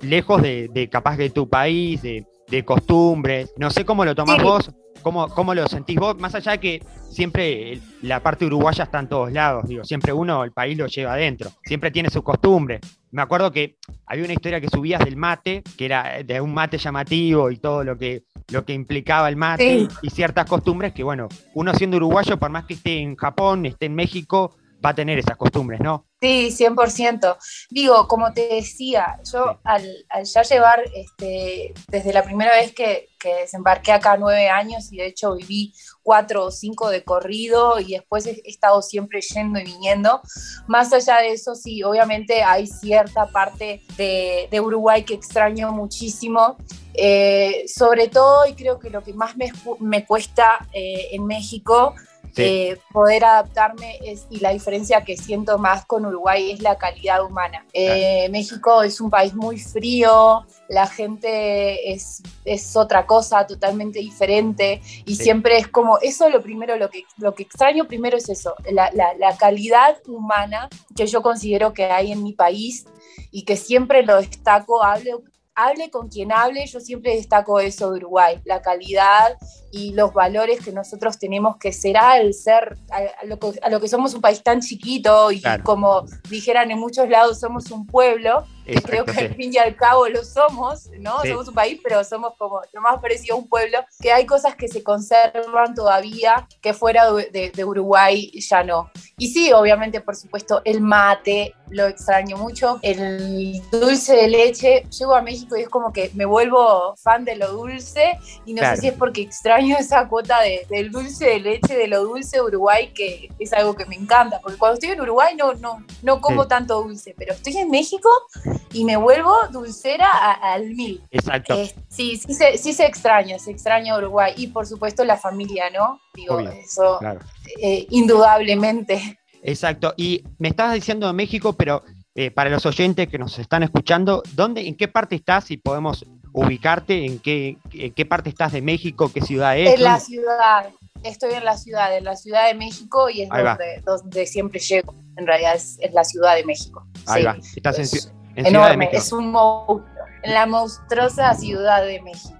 lejos de, capaz de tu país, de, costumbres, no sé cómo lo tomás vos, cómo, cómo lo sentís vos, más allá de que siempre la parte uruguaya está en todos lados, digo, siempre uno el país lo lleva adentro, siempre tiene sus costumbres. Me acuerdo que había una historia que subías del mate, que era de un mate llamativo y todo lo que, lo que implicaba el mate y ciertas costumbres que, bueno, uno siendo uruguayo, por más que esté en Japón, esté en México, va a tener esas costumbres, ¿no? Sí, 100%. Digo, como te decía, yo al, ya llevar, este, desde la primera vez que, desembarqué acá nueve años y de hecho viví cuatro o cinco de corrido y después he, estado siempre yendo y viniendo, más allá de eso, sí, obviamente hay cierta parte de, Uruguay que extraño muchísimo. Eh, sobre todo, y creo que lo que más me, cuesta eh, en México eh, poder adaptarme es, y la diferencia que siento más con Uruguay es la calidad humana. Eh, México es un país muy frío, la gente es, es otra cosa totalmente diferente y siempre es como, eso lo primero, lo que, lo que extraño primero es eso, la, la, la calidad humana que yo considero que hay en mi país y que siempre lo destaco, hablo, hable con quien hable, yo siempre destaco eso de Uruguay, la calidad y los valores que nosotros tenemos que ser al ser, a, lo, que, somos un país tan chiquito y como dijeran en muchos lados, somos un pueblo, creo que al fin y al cabo lo somos, ¿no? Somos un país, pero somos como lo más parecido a un pueblo, que hay cosas que se conservan todavía que fuera de, de Uruguay ya no. Y sí, obviamente, por supuesto, el mate, lo extraño mucho. El dulce de leche, llego a México y es como que me vuelvo fan de lo dulce y no sé si es porque extraño esa cuota de, del dulce de leche, de lo dulce de Uruguay, que es algo que me encanta, porque cuando estoy en Uruguay no, no, no como tanto dulce, pero estoy en México y me vuelvo dulcera al mil. Exacto. sí, sí se, sí se extraña, se extraña Uruguay y por supuesto la familia, ¿no? Digo, eso eh, indudablemente. Exacto. Y me estabas diciendo de México, pero eh, para los oyentes que nos están escuchando, ¿dónde, ¿en qué parte estás? Si podemos ubicarte, ¿en qué, qué parte estás de México? ¿Qué ciudad es? En la ciudad. Estoy en la ciudad, en la Ciudad de México y es donde, siempre llego. En realidad es, la Ciudad de México. Ahí va. Estás en, Ciudad de México. Es un monstruo. En la monstruosa Ciudad de México.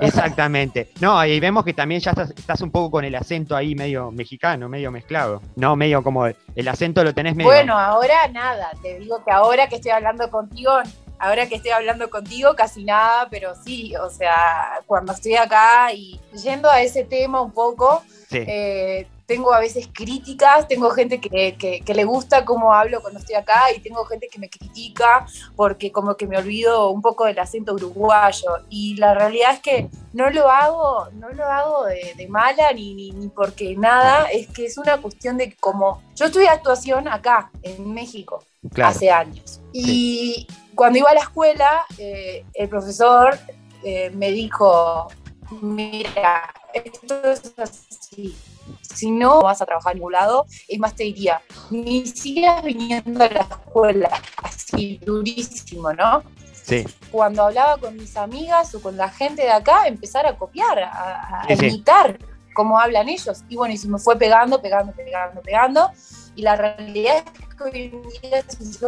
Exactamente. No, y vemos que también ya estás, un poco con el acento ahí medio mexicano, medio mezclado. No, medio como el acento lo tenés medio. Bueno, ahora nada. Te digo que ahora que estoy hablando contigo, ahora que estoy hablando contigo, casi nada, pero sí, o sea, cuando estoy acá y yendo a ese tema un poco, eh, tengo a veces críticas, tengo gente que, le gusta cómo hablo cuando estoy acá y tengo gente que me critica porque como que me olvido un poco del acento uruguayo. Y la realidad es que no lo hago, no lo hago de, mala ni, ni, porque nada, es que es una cuestión de como yo estudié actuación acá, en México, hace años. Y cuando iba a la escuela, eh, el profesor eh, me dijo, mira, esto es así si no vas a trabajar en ningún lado, es más te diría, ni sigas viniendo a la escuela así durísimo, ¿no? Sí. Cuando hablaba con mis amigas o con la gente de acá, empezar a copiar, a, imitar cómo hablan ellos. Y bueno, y se me fue pegando, pegando, pegando, pegando. Y la realidad es hoy en día si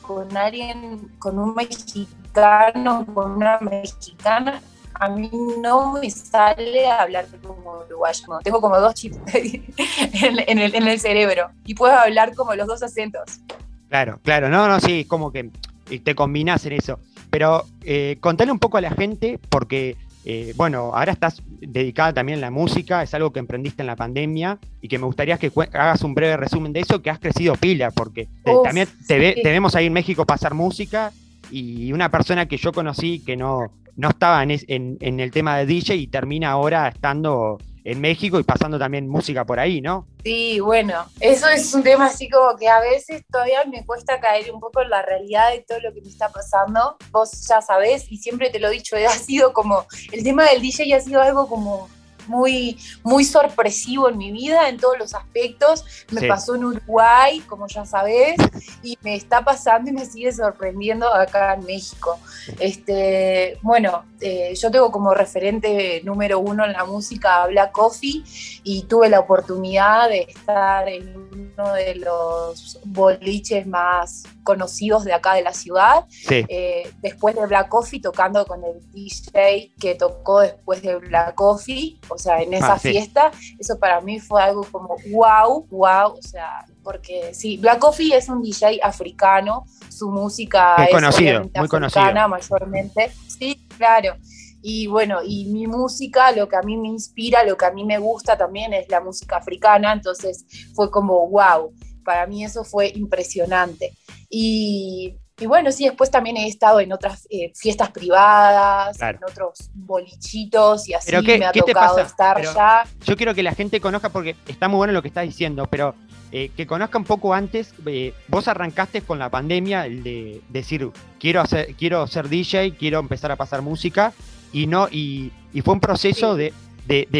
con alguien, con un mexicano, con una mexicana, a mí no me sale hablar como uruguayo. Tengo como dos chips en, el, cerebro y puedo hablar como los dos acentos. Claro, claro, no, no, sí, como que te combinas en eso. Pero eh, contale un poco a la gente, porque, eh, bueno, ahora estás dedicada también a la música, es algo que emprendiste en la pandemia y que me gustaría que hagas un breve resumen de eso, que has crecido pila, porque también te, te vemos ahí en México pasar música y una persona que yo conocí que no, no estaba en, el tema de DJ y termina ahora estando en México y pasando también música por ahí, ¿no? Sí, bueno, eso es un tema así como que a veces todavía me cuesta caer un poco en la realidad de todo lo que me está pasando. Vos ya sabés y siempre te lo he dicho, ha sido como, el tema del DJ ha sido algo como muy, muy sorpresivo en mi vida en todos los aspectos. Me pasó en Uruguay, como ya sabes, y me está pasando y me sigue sorprendiendo acá en México. Este, bueno, eh, yo tengo como referente número uno en la música Black Coffee y tuve la oportunidad de estar en uno de los boliches más conocidos de acá de la ciudad. Eh, después de Black Coffee, tocando con el DJ que tocó después de Black Coffee, o sea, en esa ah, fiesta, eso para mí fue algo como wow, wow, o sea, porque sí, Black Coffee es un DJ africano, su música es, conocido, muy africana mayormente, sí, claro. Y bueno, y mi música, lo que a mí me inspira, lo que a mí me gusta también es la música africana, entonces fue como wow, para mí eso fue impresionante. Y y bueno, sí, después también he estado en otras eh, fiestas privadas, en otros bolichitos y así me ha tocado estar ya. Yo quiero que la gente conozca, porque está muy bueno lo que estás diciendo, pero eh, que conozca un poco antes. Eh, vos arrancaste con la pandemia el de decir, quiero, hacer, quiero ser DJ, quiero empezar a pasar música, y no y, fue un proceso de,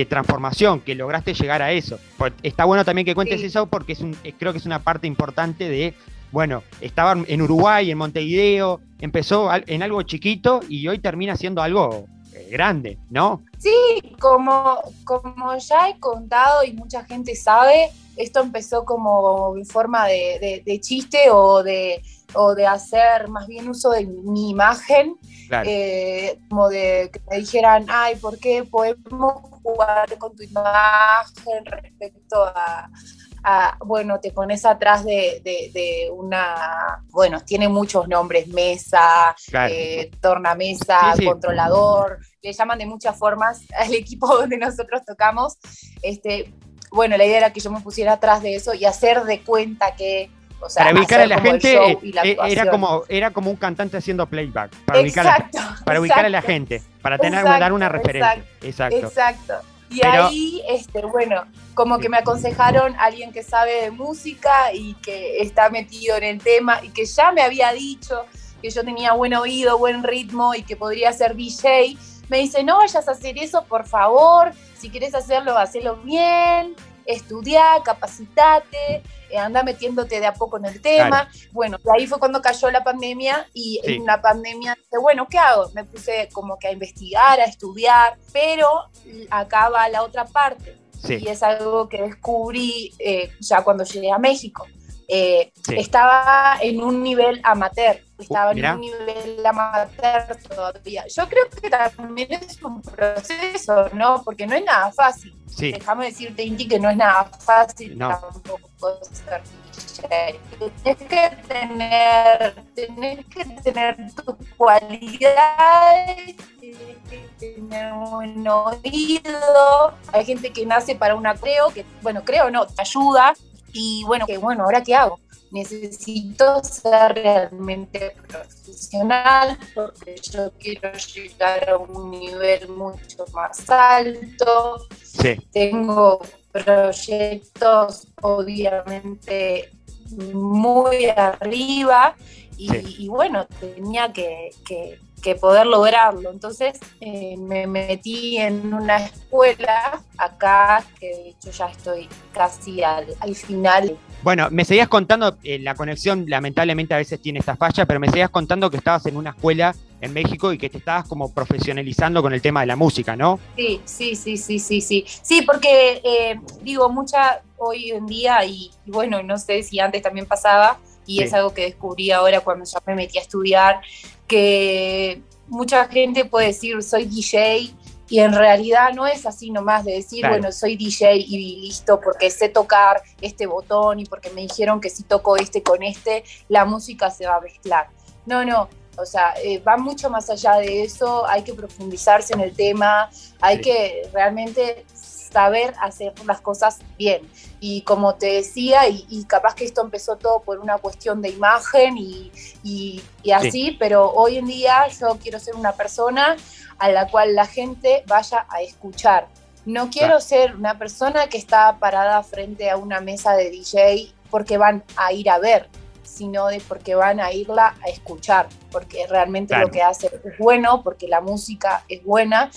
transformación que lograste llegar a eso. Está bueno también que cuentes eso porque es un, creo que es una parte importante de bueno, estaba en Uruguay, en Montevideo, empezó en algo chiquito y hoy termina siendo algo eh, grande, ¿no? Sí, como, como ya he contado y mucha gente sabe, esto empezó como en forma de, chiste o de, o de hacer más bien uso de mi imagen, eh, como de que me dijeran, ay, ¿por qué podemos jugar con tu imagen respecto a, bueno, te pones atrás de, una, bueno, tiene muchos nombres, mesa, eh, tornamesa, controlador, le llaman de muchas formas al equipo donde nosotros tocamos. Este, bueno, la idea era que yo me pusiera atrás de eso y hacer de cuenta que o sea, para ubicar a la gente eh, era como era como un cantante haciendo playback para ubicar a, para ubicar a la gente para tener dar una referencia. exacto. Exacto y ahí, este, bueno, como que me aconsejaron alguien que sabe de música y que está metido en el tema y que ya me había dicho que yo tenía buen oído, buen ritmo y que podría ser DJ. Me dice, no vayas a hacer eso, por favor. Si quieres hacerlo, hacelo bien estudiar, capacitate, eh, anda metiéndote de a poco en el tema. Bueno, ahí fue cuando cayó la pandemia y en la pandemia dije, bueno, ¿qué hago? Me puse como que a investigar, a estudiar, pero acá va la otra parte. Y es algo que descubrí eh, ya cuando llegué a México. eh, estaba en un nivel amateur, estaba en un nivel amateur todavía. Yo creo que también es un proceso, ¿no? Porque no es nada fácil. Déjame decirte, Inti, que no es nada fácil tampoco ser Tienes que tener, tienes que tener tus cualidades, tienes que tener un oído. Hay gente que nace para una creo, que bueno, creo no, te ayuda, y bueno, que bueno, ¿ahora qué hago? Necesito ser realmente profesional porque yo quiero llegar a un nivel mucho más alto. Sí. Tengo proyectos obviamente muy arriba y, bueno, tenía que, que poder lograrlo. Entonces eh, me metí en una escuela acá, que de hecho ya estoy casi al, final. Bueno, me seguías contando, eh, la conexión lamentablemente a veces tiene esta falla, pero me seguías contando que estabas en una escuela en México y que te estabas como profesionalizando con el tema de la música, ¿no? Sí, sí, sí, sí, sí, sí. Sí, porque eh, digo, mucha hoy en día, y, bueno, no sé si antes también pasaba, y es algo que descubrí ahora cuando ya me metí a estudiar, que mucha gente puede decir soy DJ y en realidad no es así nomás de decir, bueno, soy DJ y listo porque sé tocar este botón y porque me dijeron que si toco este con este, la música se va a mezclar. No, no, o sea, eh, va mucho más allá de eso, hay que profundizarse en el tema, hay que realmente saber hacer las cosas bien. Y como te decía, y, capaz que esto empezó todo por una cuestión de imagen y, así, pero hoy en día yo quiero ser una persona a la cual la gente vaya a escuchar. No quiero ser una persona que está parada frente a una mesa de DJ porque van a ir a ver, sino de porque van a irla a escuchar, porque realmente lo que hace es bueno, porque la música es buena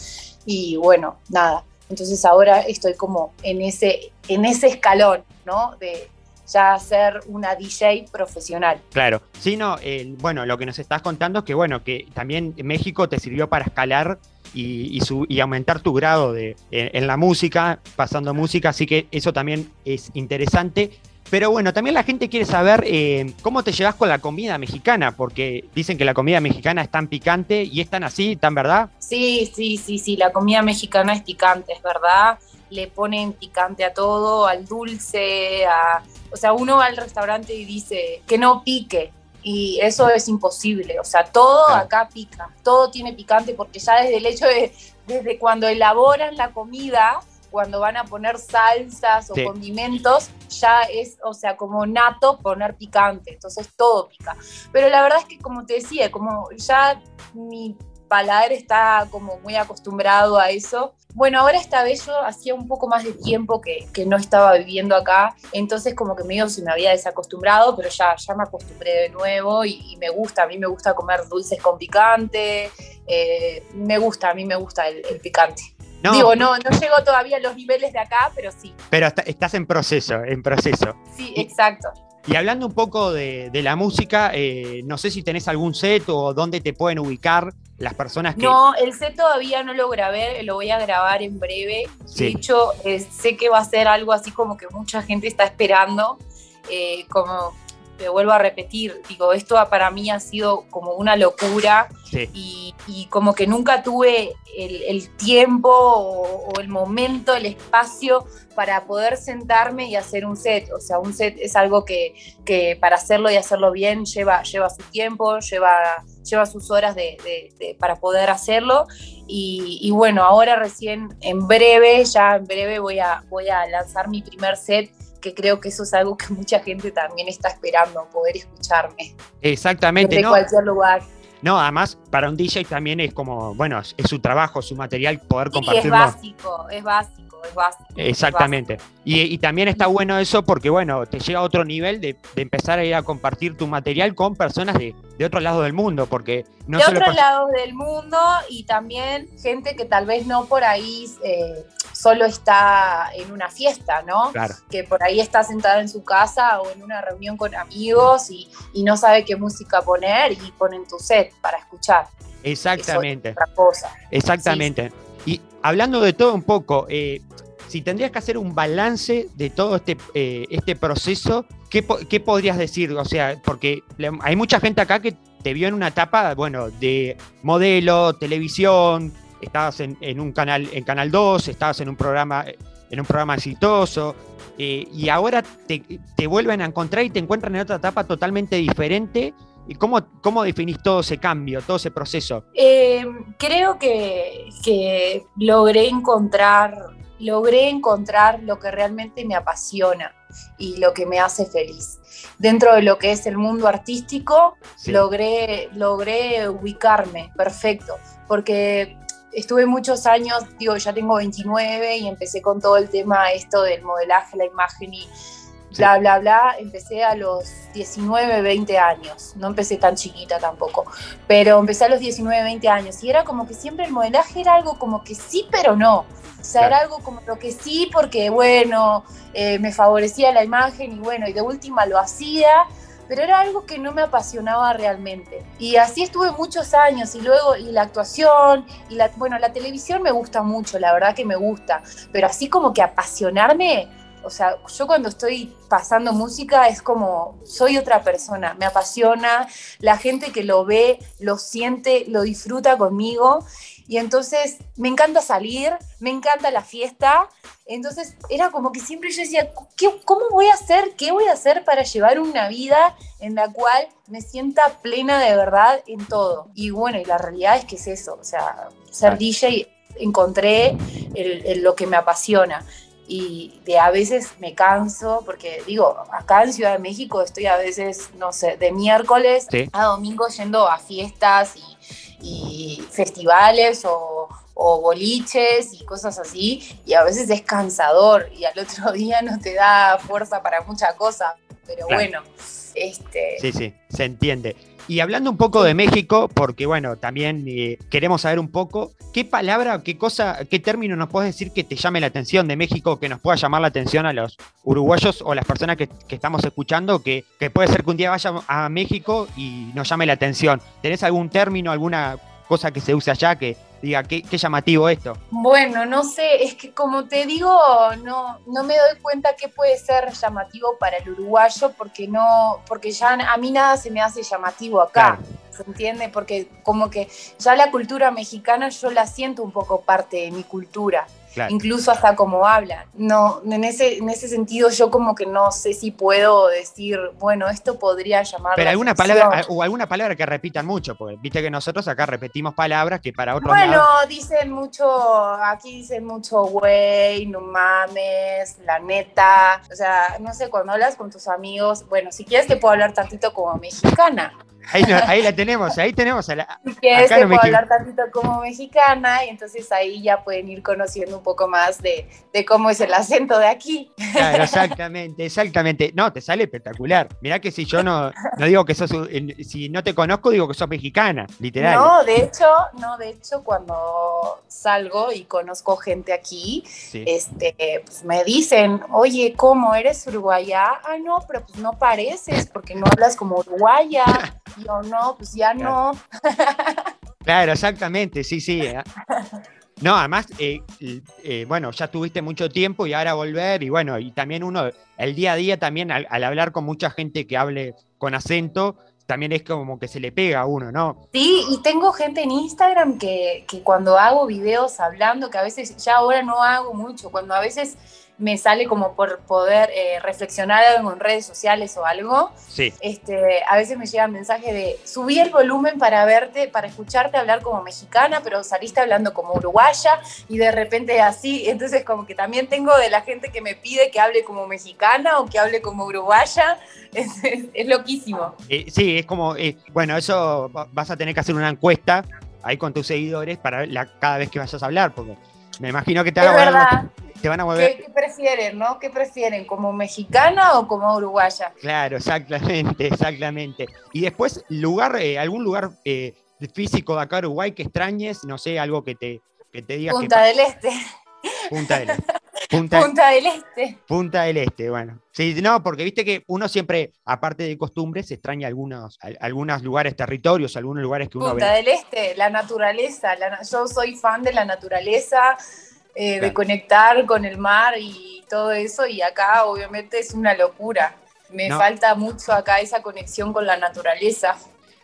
y bueno, nada. Entonces ahora estoy como en ese, en ese escalón, ¿no? De ya ser una DJ profesional. Claro, sí, no, bueno, lo que nos estás contando es que, bueno, que también México te sirvió para escalar y, y, aumentar tu grado de, en la música, pasando música, así que eso también es interesante. Pero bueno, también la gente quiere saber eh, cómo te llevas con la comida mexicana, porque dicen que la comida mexicana es tan picante y es tan así, tan verdad. Sí, sí, sí, sí, la comida mexicana es picante, es verdad. Le ponen picante a todo, al dulce, a... O sea, uno va al restaurante y dice que no pique, y eso es imposible. O sea, todo acá pica, todo tiene picante porque ya desde el hecho de, desde cuando elaboran la comida, cuando van a poner salsas o condimentos, ya es, o sea, como nato poner picante, entonces todo pica. Pero la verdad es que, como te decía, como ya mi paladar está como muy acostumbrado a eso. Bueno, ahora esta vez yo hacía un poco más de tiempo que, que no estaba viviendo acá, entonces como que medio se me había desacostumbrado, pero ya, ya me acostumbré de nuevo y, me gusta, a mí me gusta comer dulces con picante, eh, me gusta, a mí me gusta el picante. No. Digo, no, no llego todavía a los niveles de acá, pero sí. Pero estás en proceso, en proceso. Sí, exacto. Y hablando un poco de, la música, eh, no sé si tenés algún set o dónde te pueden ubicar las personas que... No, el set todavía no lo grabé, lo voy a grabar en breve. De hecho, eh, sé que va a ser algo así como que mucha gente está esperando, eh, como te vuelvo a repetir, digo, esto para mí ha sido como una locura y, como que nunca tuve el, tiempo o, el momento, el espacio para poder sentarme y hacer un set. O sea, un set es algo que, que para hacerlo y hacerlo bien lleva, lleva su tiempo, lleva, lleva sus horas de, para poder hacerlo. Y, y, bueno, ahora recién, en breve, ya en breve voy a, voy a lanzar mi primer set que creo que eso es algo que mucha gente también está esperando, poder escucharme. Exactamente. De cualquier lugar. No, además, para un DJ también es como, bueno, es su trabajo, su material, poder sí, Es básico, es básico, es básico. Exactamente. Y, también está bueno eso porque, bueno, te llega a otro nivel de, empezar a ir a compartir tu material con personas de, de otros lados del mundo, porque no De otros lados del mundo y también gente que tal vez no por ahí eh, solo está en una fiesta, ¿no? Que por ahí está sentada en su casa o en una reunión con amigos y, no sabe qué música poner y ponen tu set para escuchar. Exactamente. otra cosa. Exactamente. Hablando de todo un poco, eh, si tendrías que hacer un balance de todo este, eh, este proceso, ¿qué, podrías decir? O sea, porque hay mucha gente acá que te vio en una etapa, bueno, de modelo, televisión, estabas en, un canal, en Canal 2, estabas en un programa, en un programa exitoso, eh, y ahora te, vuelven a encontrar y te encuentran en otra etapa totalmente diferente ¿Y cómo, cómo definís todo ese cambio, todo ese proceso? Eh, creo que, que, logré encontrar, logré encontrar lo que realmente me apasiona y lo que me hace feliz. Dentro de lo que es el mundo artístico, logré, logré ubicarme perfecto, porque estuve muchos años, digo, ya tengo 29 y empecé con todo el tema esto del modelaje, la imagen y bla, bla, bla. Empecé a los 19, 20 años. No empecé tan chiquita tampoco, pero empecé a los 19, 20 años. Y era como que siempre el modelaje era algo como que sí, pero no. O sea, era algo como lo que sí, porque bueno, eh, me favorecía la imagen y bueno, y de última lo hacía, pero era algo que no me apasionaba realmente. Y así estuve muchos años y luego, y la actuación, y la, bueno, la televisión me gusta mucho, la verdad que me gusta, pero así como que apasionarme, o sea, yo cuando estoy pasando música es como, soy otra persona, me apasiona, la gente que lo ve, lo siente, lo disfruta conmigo. Y entonces me encanta salir, me encanta la fiesta. Entonces era como que siempre yo decía, ¿cómo voy a hacer? ¿Qué voy a hacer para llevar una vida en la cual me sienta plena de verdad en todo? Y bueno, y la realidad es que es eso, o sea, ser DJ encontré lo que me apasiona y de a veces me canso, porque digo, acá en Ciudad de México estoy a veces, no sé, de miércoles a domingo yendo a fiestas y, festivales o, boliches y cosas así, y a veces es cansador y al otro día no te da fuerza para mucha cosa, pero bueno, este... Sí, sí, se entiende. Y hablando un poco de México, porque bueno, también eh, queremos saber un poco, ¿qué palabra, qué cosa, qué término nos puedes decir que te llame la atención de México, que nos pueda llamar la atención a los uruguayos o las personas que, estamos escuchando, que, que, puede ser que un día vaya a México y nos llame la atención? ¿Tenés algún término, alguna cosa que se use allá que diga, qué, llamativo esto. Bueno, no sé, es que como te digo, no, no me doy cuenta qué puede ser llamativo para el uruguayo, porque no, porque ya a mí nada se me hace llamativo acá. ¿Se entiende? Porque como que ya la cultura mexicana yo la siento un poco parte de mi cultura incluso hasta como hablan. No, en ese, en ese sentido yo como que no sé si puedo decir, bueno, esto podría llamar. Pero alguna palabra, o alguna palabra que repitan mucho, porque viste que nosotros acá repetimos palabras que para otros Bueno, dicen mucho, aquí dicen mucho güey, no mames, la neta. O sea, no sé, cuando hablas con tus amigos, bueno, si quieres te puedo hablar tantito como mexicana. Ahí, la tenemos, ahí tenemos a la. Que se puedo hablar tantito como mexicana y entonces ahí ya pueden ir conociendo un poco más de, cómo es el acento de aquí. Claro, exactamente, exactamente. No, te sale espectacular. Mirá que si yo no, no digo que sos, si no te conozco, digo que sos mexicana, literal. No, de hecho, no, de hecho, cuando salgo y conozco gente aquí, este, pues me dicen, oye, ¿cómo eres uruguaya? Ah, no, pero pues no pareces porque no hablas como uruguaya. yo no, pues ya no. Claro, exactamente, sí, sí. ¿eh? No, además, eh, eh, bueno, ya tuviste mucho tiempo y ahora volver, y bueno, y también uno, el día a día también, al, hablar con mucha gente que hable con acento, también es como que se le pega a uno, ¿no? Sí, y tengo gente en Instagram que, que cuando hago videos hablando, que a veces ya ahora no hago mucho, cuando a veces me sale como por poder eh, reflexionar algo en redes sociales o algo. Sí. Este, a veces me llegan mensajes de subí el volumen para verte, para escucharte hablar como mexicana, pero saliste hablando como uruguaya y de repente así. Entonces como que también tengo de la gente que me pide que hable como mexicana o que hable como uruguaya. Es, loquísimo. Eh, sí, es como, eh, bueno, eso vas a tener que hacer una encuesta ahí con tus seguidores para la, cada vez que vayas a hablar, porque me imagino que te haga ¿Qué, prefieren, no? ¿Qué prefieren? ¿Como mexicana o como uruguaya? Claro, exactamente, exactamente. Y después, lugar, eh, algún lugar eh, físico de acá Uruguay que extrañes, no sé, algo que te, que te digas. Punta del Este. Punta del Este. Punta, del Este. Punta del Este, bueno. Sí, no, porque viste que uno siempre, aparte de costumbres, extraña algunos, algunos lugares, territorios, algunos lugares que uno Punta del Este, la naturaleza. yo soy fan de la naturaleza eh, de conectar con el mar y todo eso, y acá obviamente es una locura. Me falta mucho acá esa conexión con la naturaleza.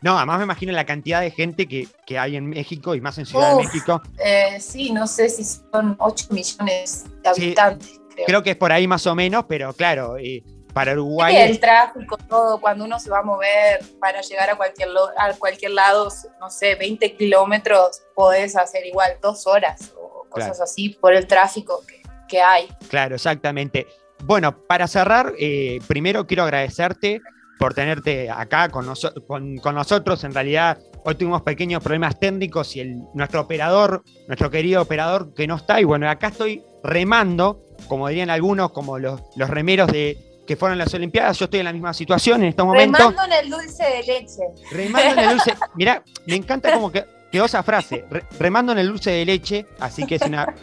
No, además me imagino la cantidad de gente que, hay en México y más en Ciudad de México. Eh, sí, no sé si son 8 millones de habitantes. creo. que es por ahí más o menos, pero claro, eh, para Uruguay. el tráfico, todo, cuando uno se va a mover para llegar a cualquier, a cualquier lado, no sé, 20 kilómetros, podés hacer igual dos horas cosas así por el tráfico que, hay. Claro, exactamente. Bueno, para cerrar, eh, primero quiero agradecerte por tenerte acá con, con, nosotros. En realidad, hoy tuvimos pequeños problemas técnicos y el, nuestro operador, nuestro querido operador que no está, y bueno, acá estoy remando, como dirían algunos, como los, los remeros de, que fueron las Olimpiadas, yo estoy en la misma situación en estos momentos. Remando en el dulce de leche. Remando en el dulce. Mirá, me encanta como que quedó esa frase, remando en el dulce de leche, así que es una.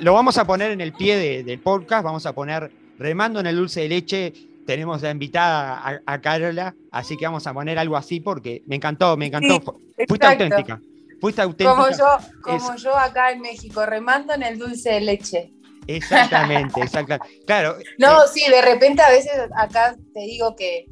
lo vamos a poner en el pie del podcast, vamos a poner remando en el dulce de leche. Tenemos la invitada a, Carola, así que vamos a poner algo así porque me encantó, me encantó. Fuiste auténtica. Fuiste auténtica. Como yo, como yo acá en México, remando en el dulce de leche. Exactamente, exactamente. Claro. No, eh, sí, de repente a veces acá te digo que,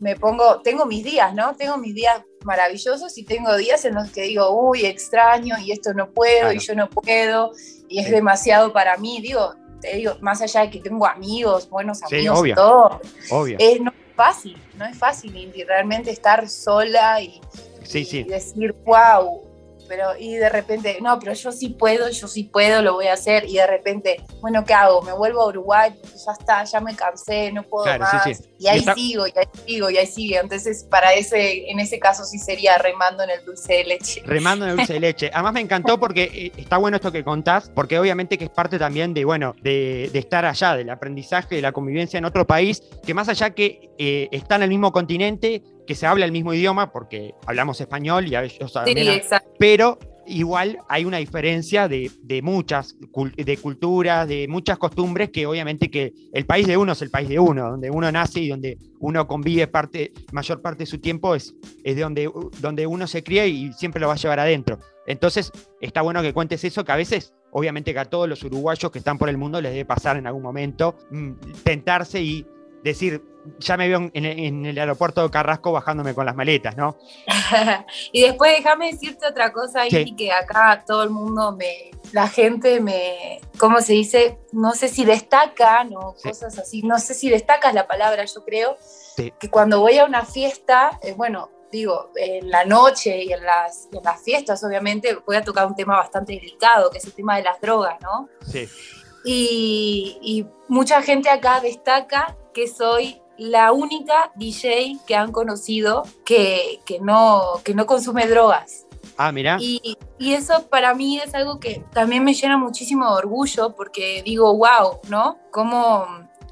me, pongo, tengo mis días, ¿no? Tengo mis días maravillosos y tengo días en los que digo, uy, extraño y esto no puedo y yo no puedo y es demasiado para mí. Digo, te digo, más allá de que tengo amigos, buenos amigos y todo, obvio. Es, no es fácil, no es fácil y realmente estar sola y, sí, sí. y decir, wow, pero y de repente, no, pero yo sí puedo, yo sí puedo, lo voy a hacer, y de repente, bueno, ¿qué hago? Me vuelvo a Uruguay, ya está, ya me cansé, no puedo más, y ahí sigo, y ahí sigo, y ahí sigue, entonces para ese, en ese caso sí sería remando en el dulce de leche. Remando en el dulce de leche, además me encantó porque eh, está bueno esto que contás, porque obviamente que es parte también de, bueno, de, estar allá, del aprendizaje, de la convivencia en otro país, que más allá que eh, está en el mismo continente, que se habla el mismo idioma, porque hablamos español y a ellos también. pero igual hay una diferencia de, muchas de culturas, de muchas costumbres, que obviamente que el país de uno es el país de uno, donde uno nace y donde uno convive parte, mayor parte de su tiempo es, es de donde, donde uno se cría y siempre lo va a llevar adentro. Entonces, está bueno que cuentes eso, que a veces, obviamente que a todos los uruguayos que están por el mundo les debe pasar en algún momento, mm, tentarse y decir, ya me veo en, el aeropuerto de Carrasco bajándome con las maletas, ¿no? y después déjame decirte otra cosa ahí, que acá todo el mundo me, la gente me, ¿cómo se dice? No sé si destaca, o cosas así, no sé si destacas la palabra, yo creo, que cuando voy a una fiesta, eh, bueno, digo, en la noche y en, las, en las fiestas, obviamente, voy a tocar un tema bastante delicado, que es el tema de las drogas, ¿no? Sí. Y, y, mucha gente acá destaca que soy la única DJ que han conocido que, no, que no consume drogas. Ah, mira. Y, eso para mí es algo que también me llena muchísimo de orgullo porque digo, wow, ¿no? Como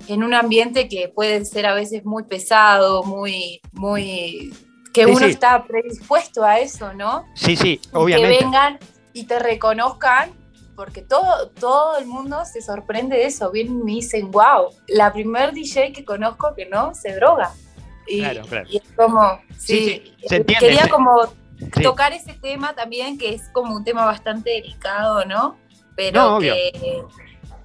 en un ambiente que puede ser a veces muy pesado, muy, muy que uno está predispuesto a eso, ¿no? Sí, sí, obviamente. Que vengan y te reconozcan porque todo, todo el mundo se sorprende de eso. Vienen y me dicen, wow, la primer DJ que conozco que no se droga. Y, claro, claro. y es como, sí, quería como tocar ese tema también, que es como un tema bastante delicado, ¿no? Pero que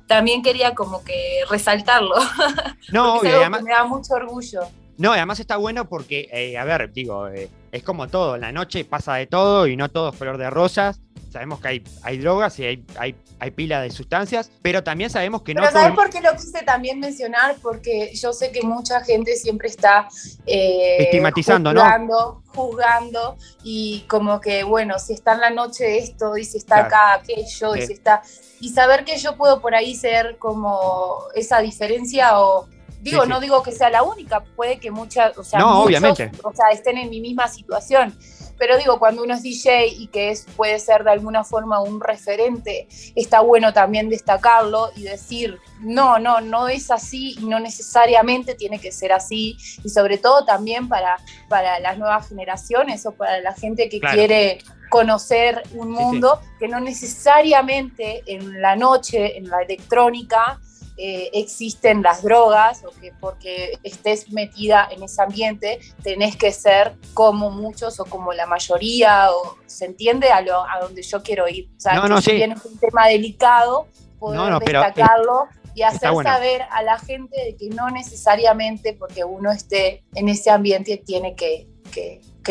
también quería como que resaltarlo. No, obvio, además, me da mucho orgullo. No, además está bueno porque, eh, a ver, digo, eh, es como todo, en la noche pasa de todo y no todo es color de rosas sabemos que hay, hay drogas y hay, hay, hay pila de sustancias, pero también sabemos que no. Pero ¿sabes por qué lo quise también mencionar? Porque yo sé que mucha gente siempre está eh, estigmatizando, juzgando, ¿no? Juzgando y como que, bueno, si está en la noche esto y si está acá aquello y si está. Y saber que yo puedo por ahí ser como esa diferencia o. Digo, no digo que sea la única, puede que muchas, o sea, no, obviamente. o sea, estén en mi misma situación pero digo, cuando uno es DJ y que es, puede ser de alguna forma un referente, está bueno también destacarlo y decir, no, no, no es así y no necesariamente tiene que ser así. Y sobre todo también para, para las nuevas generaciones o para la gente que quiere conocer un mundo que no necesariamente en la noche, en la electrónica, eh, existen las drogas o que porque estés metida en ese ambiente tenés que ser como muchos o como la mayoría o se entiende a, lo, a donde yo quiero ir. O sea, no, no, si bien es un tema delicado, poder destacarlo y hacer saber a la gente de que no necesariamente porque uno esté en ese ambiente tiene que,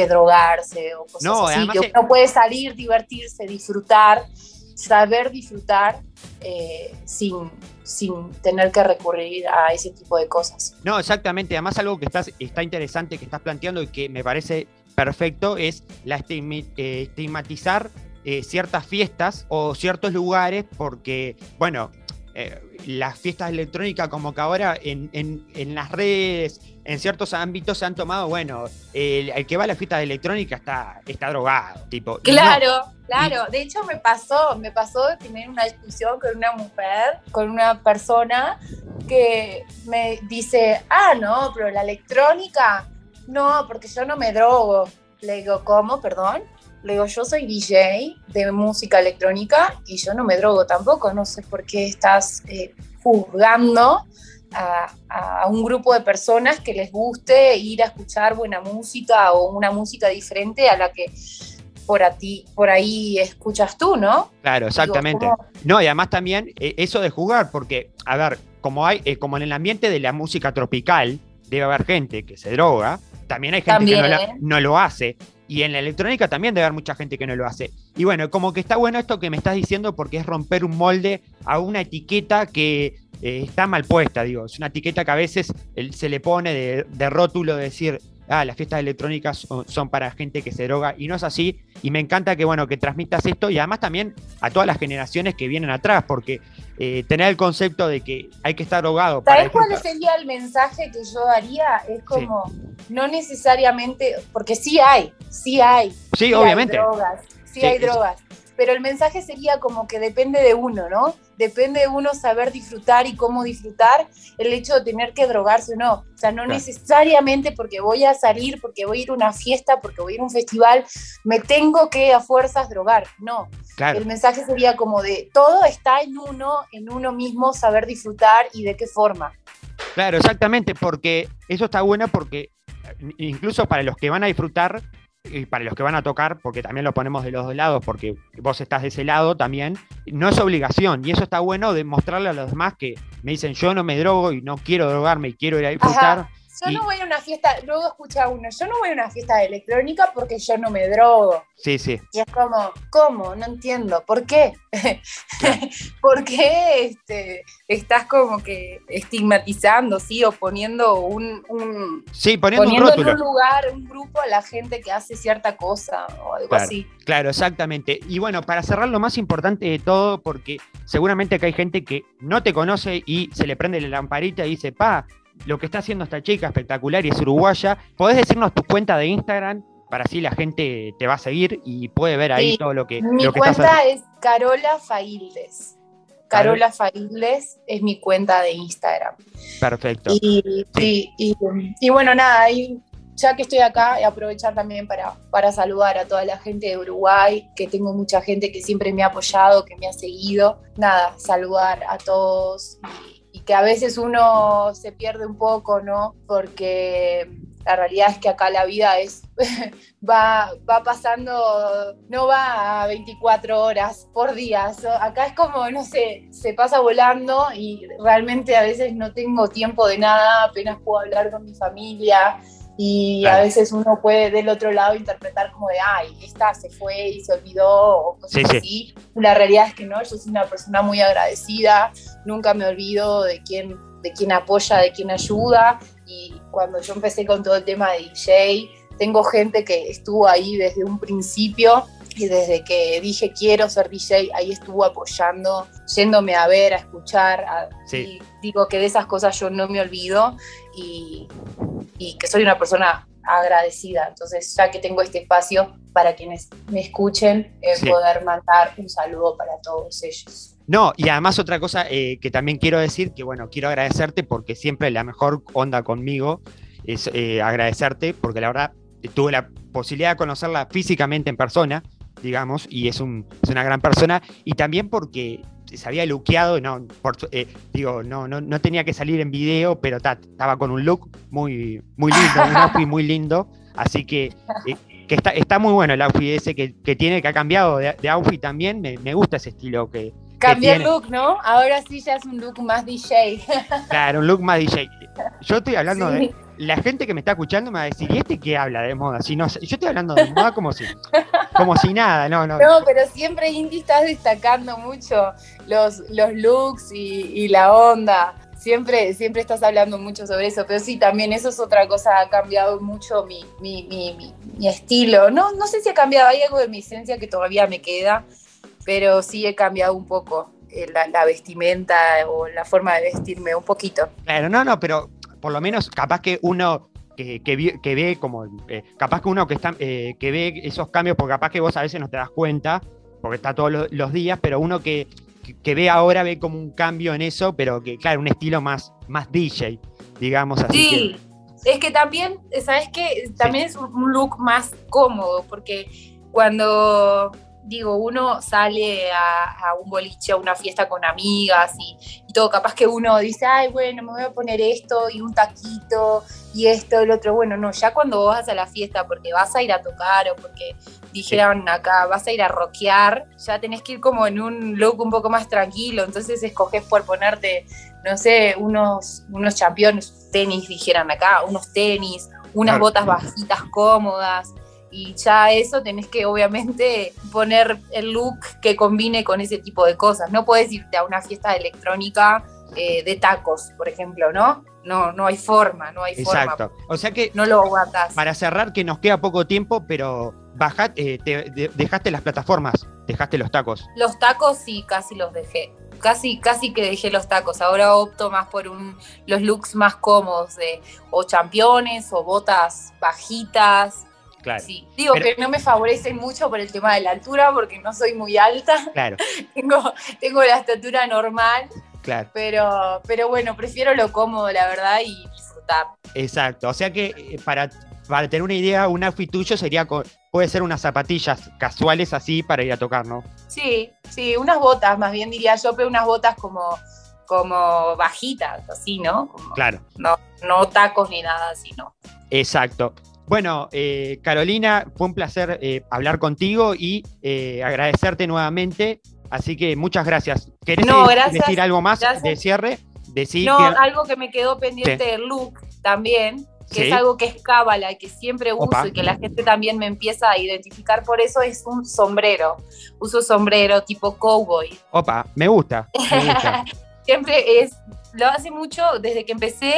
drogarse o cosas así, que uno puede salir, divertirse, disfrutar, saber disfrutar eh, sin, sin tener que recurrir a ese tipo de cosas. No, exactamente. Además, algo que está interesante que estás planteando y que me parece perfecto es la eh, estigmatizar eh, ciertas fiestas o ciertos lugares porque, bueno, las fiestas electrónicas como que ahora en, las redes, en ciertos ámbitos se han tomado, bueno, el, que va a la fiesta electrónica está, está drogado, tipo. Claro, claro. De hecho me pasó, me pasó de tener una discusión con una mujer, con una persona que me dice, ah, no, pero la electrónica, no, porque yo no me drogo. Le digo, ¿cómo? Perdón. Le digo, yo soy DJ de música electrónica y yo no me drogo tampoco. No sé por qué estás eh, juzgando a, un grupo de personas que les guste ir a escuchar buena música o una música diferente a la que por, a ti, por ahí escuchas tú, ¿no? Claro, exactamente. no, y además también eh, eso de jugar, porque, a ver, como, hay, eh, como en el ambiente de la música tropical, debe haber gente que se droga, también hay gente que no, lo hace. Y en la electrónica también debe haber mucha gente que no lo hace. Y bueno, como que está bueno esto que me estás diciendo porque es romper un molde a una etiqueta que eh, está mal puesta, digo. Es una etiqueta que a veces se le pone de, de rótulo de decir ah, las fiestas electrónicas son, para gente que se droga y no es así. Y me encanta que, bueno, que transmitas esto y además también a todas las generaciones que vienen atrás, porque eh, tener el concepto de que hay que estar drogado. ¿Sabes cuál sería el mensaje que yo daría? Es como, no necesariamente, porque sí hay, sí hay. Sí, obviamente. Hay drogas, sí, hay drogas pero el mensaje sería como que depende de uno, ¿no? Depende de uno saber disfrutar y cómo disfrutar el hecho de tener que drogarse o no. O sea, no necesariamente porque voy a salir, porque voy a ir a una fiesta, porque voy a ir a un festival, me tengo que a fuerzas drogar. No. El mensaje sería como de todo está en uno, en uno mismo, saber disfrutar y de qué forma. Claro, exactamente, porque eso está bueno porque incluso para los que van a disfrutar, y para los que van a tocar, porque también lo ponemos de los dos lados, porque vos estás de ese lado también, no es obligación. Y eso está bueno de mostrarle a los demás que me dicen yo no me drogo y no quiero drogarme y quiero ir a disfrutar. Yo no voy a una fiesta, luego escucha uno, yo no voy a una fiesta de electrónica porque yo no me drogo. Sí, sí. Y es como, ¿cómo? No entiendo. ¿Por qué? ¿Por qué este, estás como que estigmatizando, sí? O poniendo un, sí, poniendo, un en un lugar, un grupo a la gente que hace cierta cosa o algo así. Claro, exactamente. Y bueno, para cerrar lo más importante de todo, porque seguramente que hay gente que no te conoce y se le prende la lamparita y dice, pa, lo que está haciendo esta chica espectacular y es uruguaya. ¿Podés decirnos tu cuenta de Instagram? Para así la gente te va a seguir y puede ver ahí todo lo que. Mi cuenta es Carola Faildes. Carola Faildes es mi cuenta de Instagram. Perfecto. Y, y, bueno, nada, ya que estoy acá, aprovechar también para, para saludar a toda la gente de Uruguay, que tengo mucha gente que siempre me ha apoyado, que me ha seguido. Nada, saludar a todos que a veces uno se pierde un poco, ¿no? Porque la realidad es que acá la vida es va, va pasando, no va a 24 horas por día. acá es como, no sé, se pasa volando y realmente a veces no tengo tiempo de nada, apenas puedo hablar con mi familia. Y a veces uno puede del otro lado interpretar como de, ay, esta se fue y se olvidó o cosas así. La realidad es que no, yo soy una persona muy agradecida, nunca me olvido de quién, de quién apoya, de quién ayuda. Y cuando yo empecé con todo el tema de DJ, tengo gente que estuvo ahí desde un principio y desde que dije quiero ser DJ, ahí estuvo apoyando, yéndome a ver, a escuchar. y digo que de esas cosas yo no me olvido y, y que soy una persona agradecida. Entonces, ya que tengo este espacio para quienes me escuchen, eh, poder mandar un saludo para todos ellos. No, y además otra cosa eh, que también quiero decir, que bueno, quiero agradecerte porque siempre la mejor onda conmigo es eh, agradecerte, porque la verdad tuve la posibilidad de conocerla físicamente en persona, digamos, y es, un, es una gran persona, y también porque se había luqueado, no, eh, digo, no, no, no, tenía que salir en video, pero estaba con un look muy, muy lindo, un outfit muy lindo, así que, eh, que está, está, muy bueno el outfit ese que, que, tiene, que ha cambiado de, outfit también, me, me, gusta ese estilo que, Cambió el look, ¿no? Ahora sí ya es un look más DJ. Claro, un look más DJ. Yo estoy hablando de. La gente que me está escuchando me va a decir, ¿y este qué habla de moda? Si no, yo estoy hablando de moda como si, como si nada, no, no. No, pero siempre Indy estás destacando mucho los, los looks y, la onda. Siempre, siempre estás hablando mucho sobre eso, pero sí, también eso es otra cosa, ha cambiado mucho mi, mi, mi, mi estilo. No, no sé si ha cambiado, hay algo de mi esencia que todavía me queda, pero sí he cambiado un poco eh, la, vestimenta o la forma de vestirme, un poquito. Claro, no, no, pero por lo menos capaz que uno que, que, ve como, eh, capaz que uno que, está, eh, que ve esos cambios, porque capaz que vos a veces no te das cuenta, porque está todos los, días, pero uno que, que, ve ahora ve como un cambio en eso, pero que claro, un estilo más, más DJ, digamos así. Sí, es que también, ¿sabes qué? También es un look más cómodo, porque cuando digo, uno sale a, un boliche, a una fiesta con amigas y, todo, capaz que uno dice, ay, bueno, me voy a poner esto y un taquito y esto, el otro, bueno, no, ya cuando vas a la fiesta porque vas a ir a tocar o porque dijeron acá, vas a ir a rockear, ya tenés que ir como en un look un poco más tranquilo, entonces escoges por ponerte, no sé, unos, unos championes, tenis, dijeran acá, unos tenis, unas botas bajitas cómodas, y ya eso tenés que obviamente poner el look que combine con ese tipo de cosas. No puedes irte a una fiesta electrónica eh, de tacos, por ejemplo, ¿no? No, no hay forma, no hay Exacto. forma. O sea que no lo aguantas. Para cerrar, que nos queda poco tiempo, pero bajate, eh, dejaste las plataformas, dejaste los tacos. Los tacos sí, casi los dejé. Casi, casi que dejé los tacos. Ahora opto más por un, los looks más cómodos de o championes o botas bajitas Sí, digo que no me favorecen mucho por el tema de la altura, porque no soy muy alta. Claro. tengo, tengo la estatura normal. Claro. Pero, pero bueno, prefiero lo cómodo, la verdad, y disfrutar. Exacto. O sea que eh, para, para tener una idea, un outfit tuyo sería puede ser unas zapatillas casuales así para ir a tocar, ¿no? Sí, sí, unas botas, más bien diría yo, pero unas botas como, como bajitas, así, ¿no? claro. No, no tacos ni nada así, ¿no? Exacto. Bueno, eh, Carolina, fue un placer eh, hablar contigo y eh, agradecerte nuevamente. Así que muchas gracias. ¿Querés decir algo más de cierre? no, algo que me quedó pendiente del look también, que es algo que es cábala y que siempre uso y que la gente también me empieza a identificar por eso, es un sombrero. Uso sombrero tipo cowboy. Opa, me gusta. Me gusta. siempre es lo hace mucho desde que empecé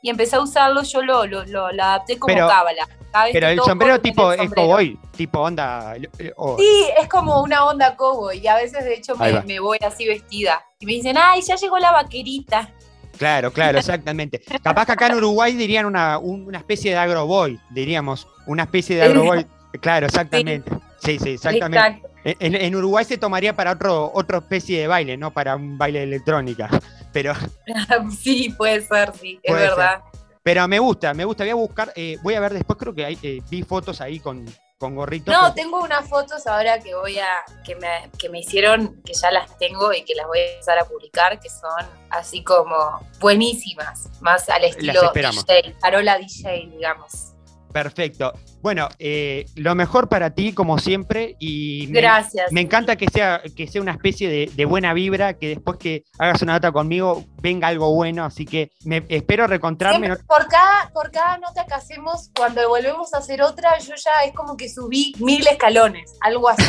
y empecé a usarlo, yo lo, lo, lo, adapté como cábala. Pero el sombrero tipo es cowboy, tipo onda. Sí, es como una onda cowboy y a veces de hecho me, voy así vestida y me dicen, ay, ya llegó la vaquerita. Claro, claro, exactamente. Capaz que acá en Uruguay dirían una, una especie de agroboy, diríamos, una especie de agroboy. Claro, exactamente. Sí, sí, exactamente. En, Uruguay se tomaría para otro, otra especie de baile, no para un baile de electrónica. Pero. sí, puede ser, sí, es verdad. Pero me gusta, me gusta. Voy a buscar, eh, voy a ver después, creo que hay, eh, vi fotos ahí con, con gorritos. No, tengo unas fotos ahora que voy a, que me, que me hicieron, que ya las tengo y que las voy a empezar a publicar, que son así como buenísimas, más al estilo DJ, Carola DJ, digamos. Perfecto. Bueno, eh, lo mejor para ti, como siempre, y me, Gracias. me encanta que sea, que sea una especie de, buena vibra, que después que hagas una nota conmigo venga algo bueno, así que me espero reencontrarme. por, cada, por cada nota que hacemos, cuando volvemos a hacer otra, yo ya es como que subí mil escalones, algo así.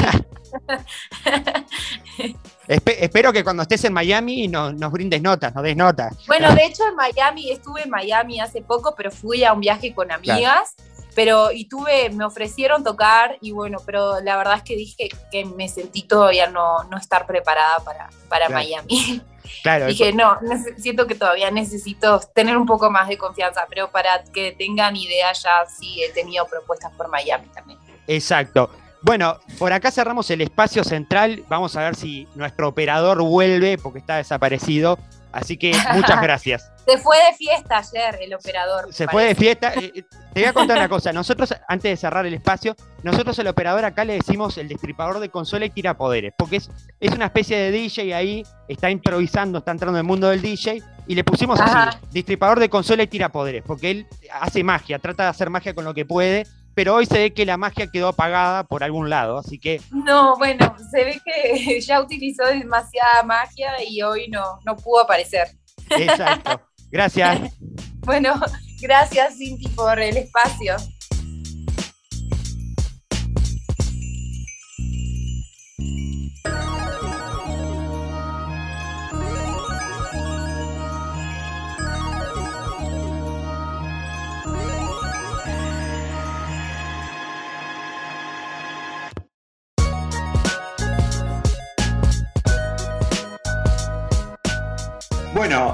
espero que cuando estés en Miami nos, nos brindes notas, nos des notas. Bueno, de hecho en Miami, estuve en Miami hace poco, pero fui a un viaje con amigas pero y tuve, me ofrecieron tocar y bueno, pero la verdad es que dije que me sentí todavía no, no estar preparada para, para Miami. Claro, dije, no, siento que todavía necesito tener un poco más de confianza, pero para que tengan idea ya sí he tenido propuestas por Miami también. Exacto. Bueno, por acá cerramos el espacio central. Vamos a ver si nuestro operador vuelve porque está desaparecido. Así que muchas gracias. Se fue de fiesta ayer el operador. Se fue de fiesta. Eh, eh, te voy a contar una cosa. Nosotros, antes de cerrar el espacio, nosotros el operador acá le decimos el destripador de consola y tira poderes. Porque es, es una especie de DJ ahí, está improvisando, está entrando en el mundo del DJ. Y le pusimos así, destripador de consola y tira poderes. Porque él hace magia, trata de hacer magia con lo que puede. Pero hoy se ve que la magia quedó apagada por algún lado, así que... No, bueno, se ve que ya utilizó demasiada magia y hoy no, no pudo aparecer. Exacto. Gracias. bueno, gracias Cinti por el espacio.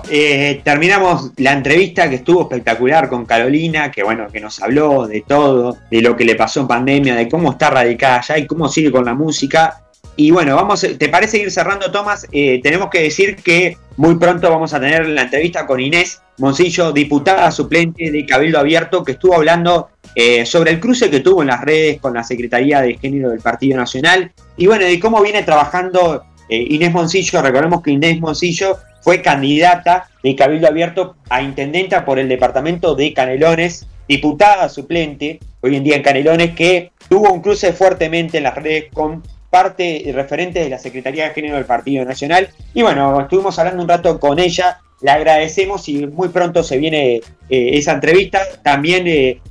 Eh, terminamos la entrevista que estuvo espectacular con Carolina, que bueno, que nos habló de todo, de lo que le pasó en pandemia, de cómo está radicada allá y cómo sigue con la música. Y bueno, vamos, ¿te parece ir cerrando, Tomás? Eh, tenemos que decir que muy pronto vamos a tener la entrevista con Inés Moncillo, diputada suplente de Cabildo Abierto, que estuvo hablando eh, sobre el cruce que tuvo en las redes con la Secretaría de Género del Partido Nacional y bueno, de cómo viene trabajando Inés Moncillo. Recordemos que Inés Moncillo fue candidata de Cabildo Abierto a intendenta por el departamento de Canelones, diputada suplente hoy en día en Canelones, que tuvo un cruce fuertemente en las redes con parte y referente de la Secretaría de Género del Partido Nacional. Y bueno, estuvimos hablando un rato con ella, le agradecemos y muy pronto se viene eh, esa entrevista. También eh,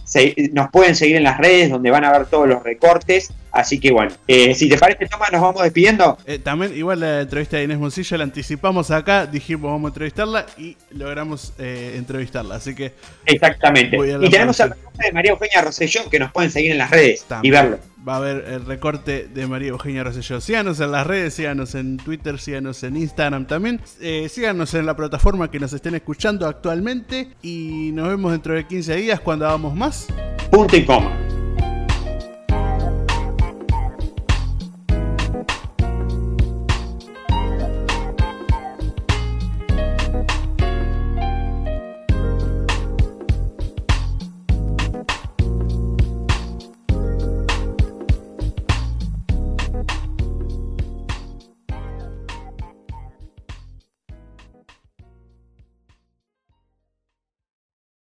nos pueden seguir en las redes donde van a ver todos los recortes Así que bueno, eh, si te parece, Toma, nos vamos despidiendo. Eh, también, igual la entrevista de Inés Moncillo la anticipamos acá, dijimos vamos a entrevistarla y logramos eh, entrevistarla. Así que. Exactamente. Y tenemos el recorte de María Eugenia Rosselló que nos pueden seguir en las redes y verlo. Va a haber el recorte de María Eugenia Rosselló. Síganos en las redes, síganos en Twitter, síganos en Instagram también. síganos en la plataforma que nos estén escuchando actualmente. Y nos vemos dentro de 15 días cuando hagamos más. Punto y coma.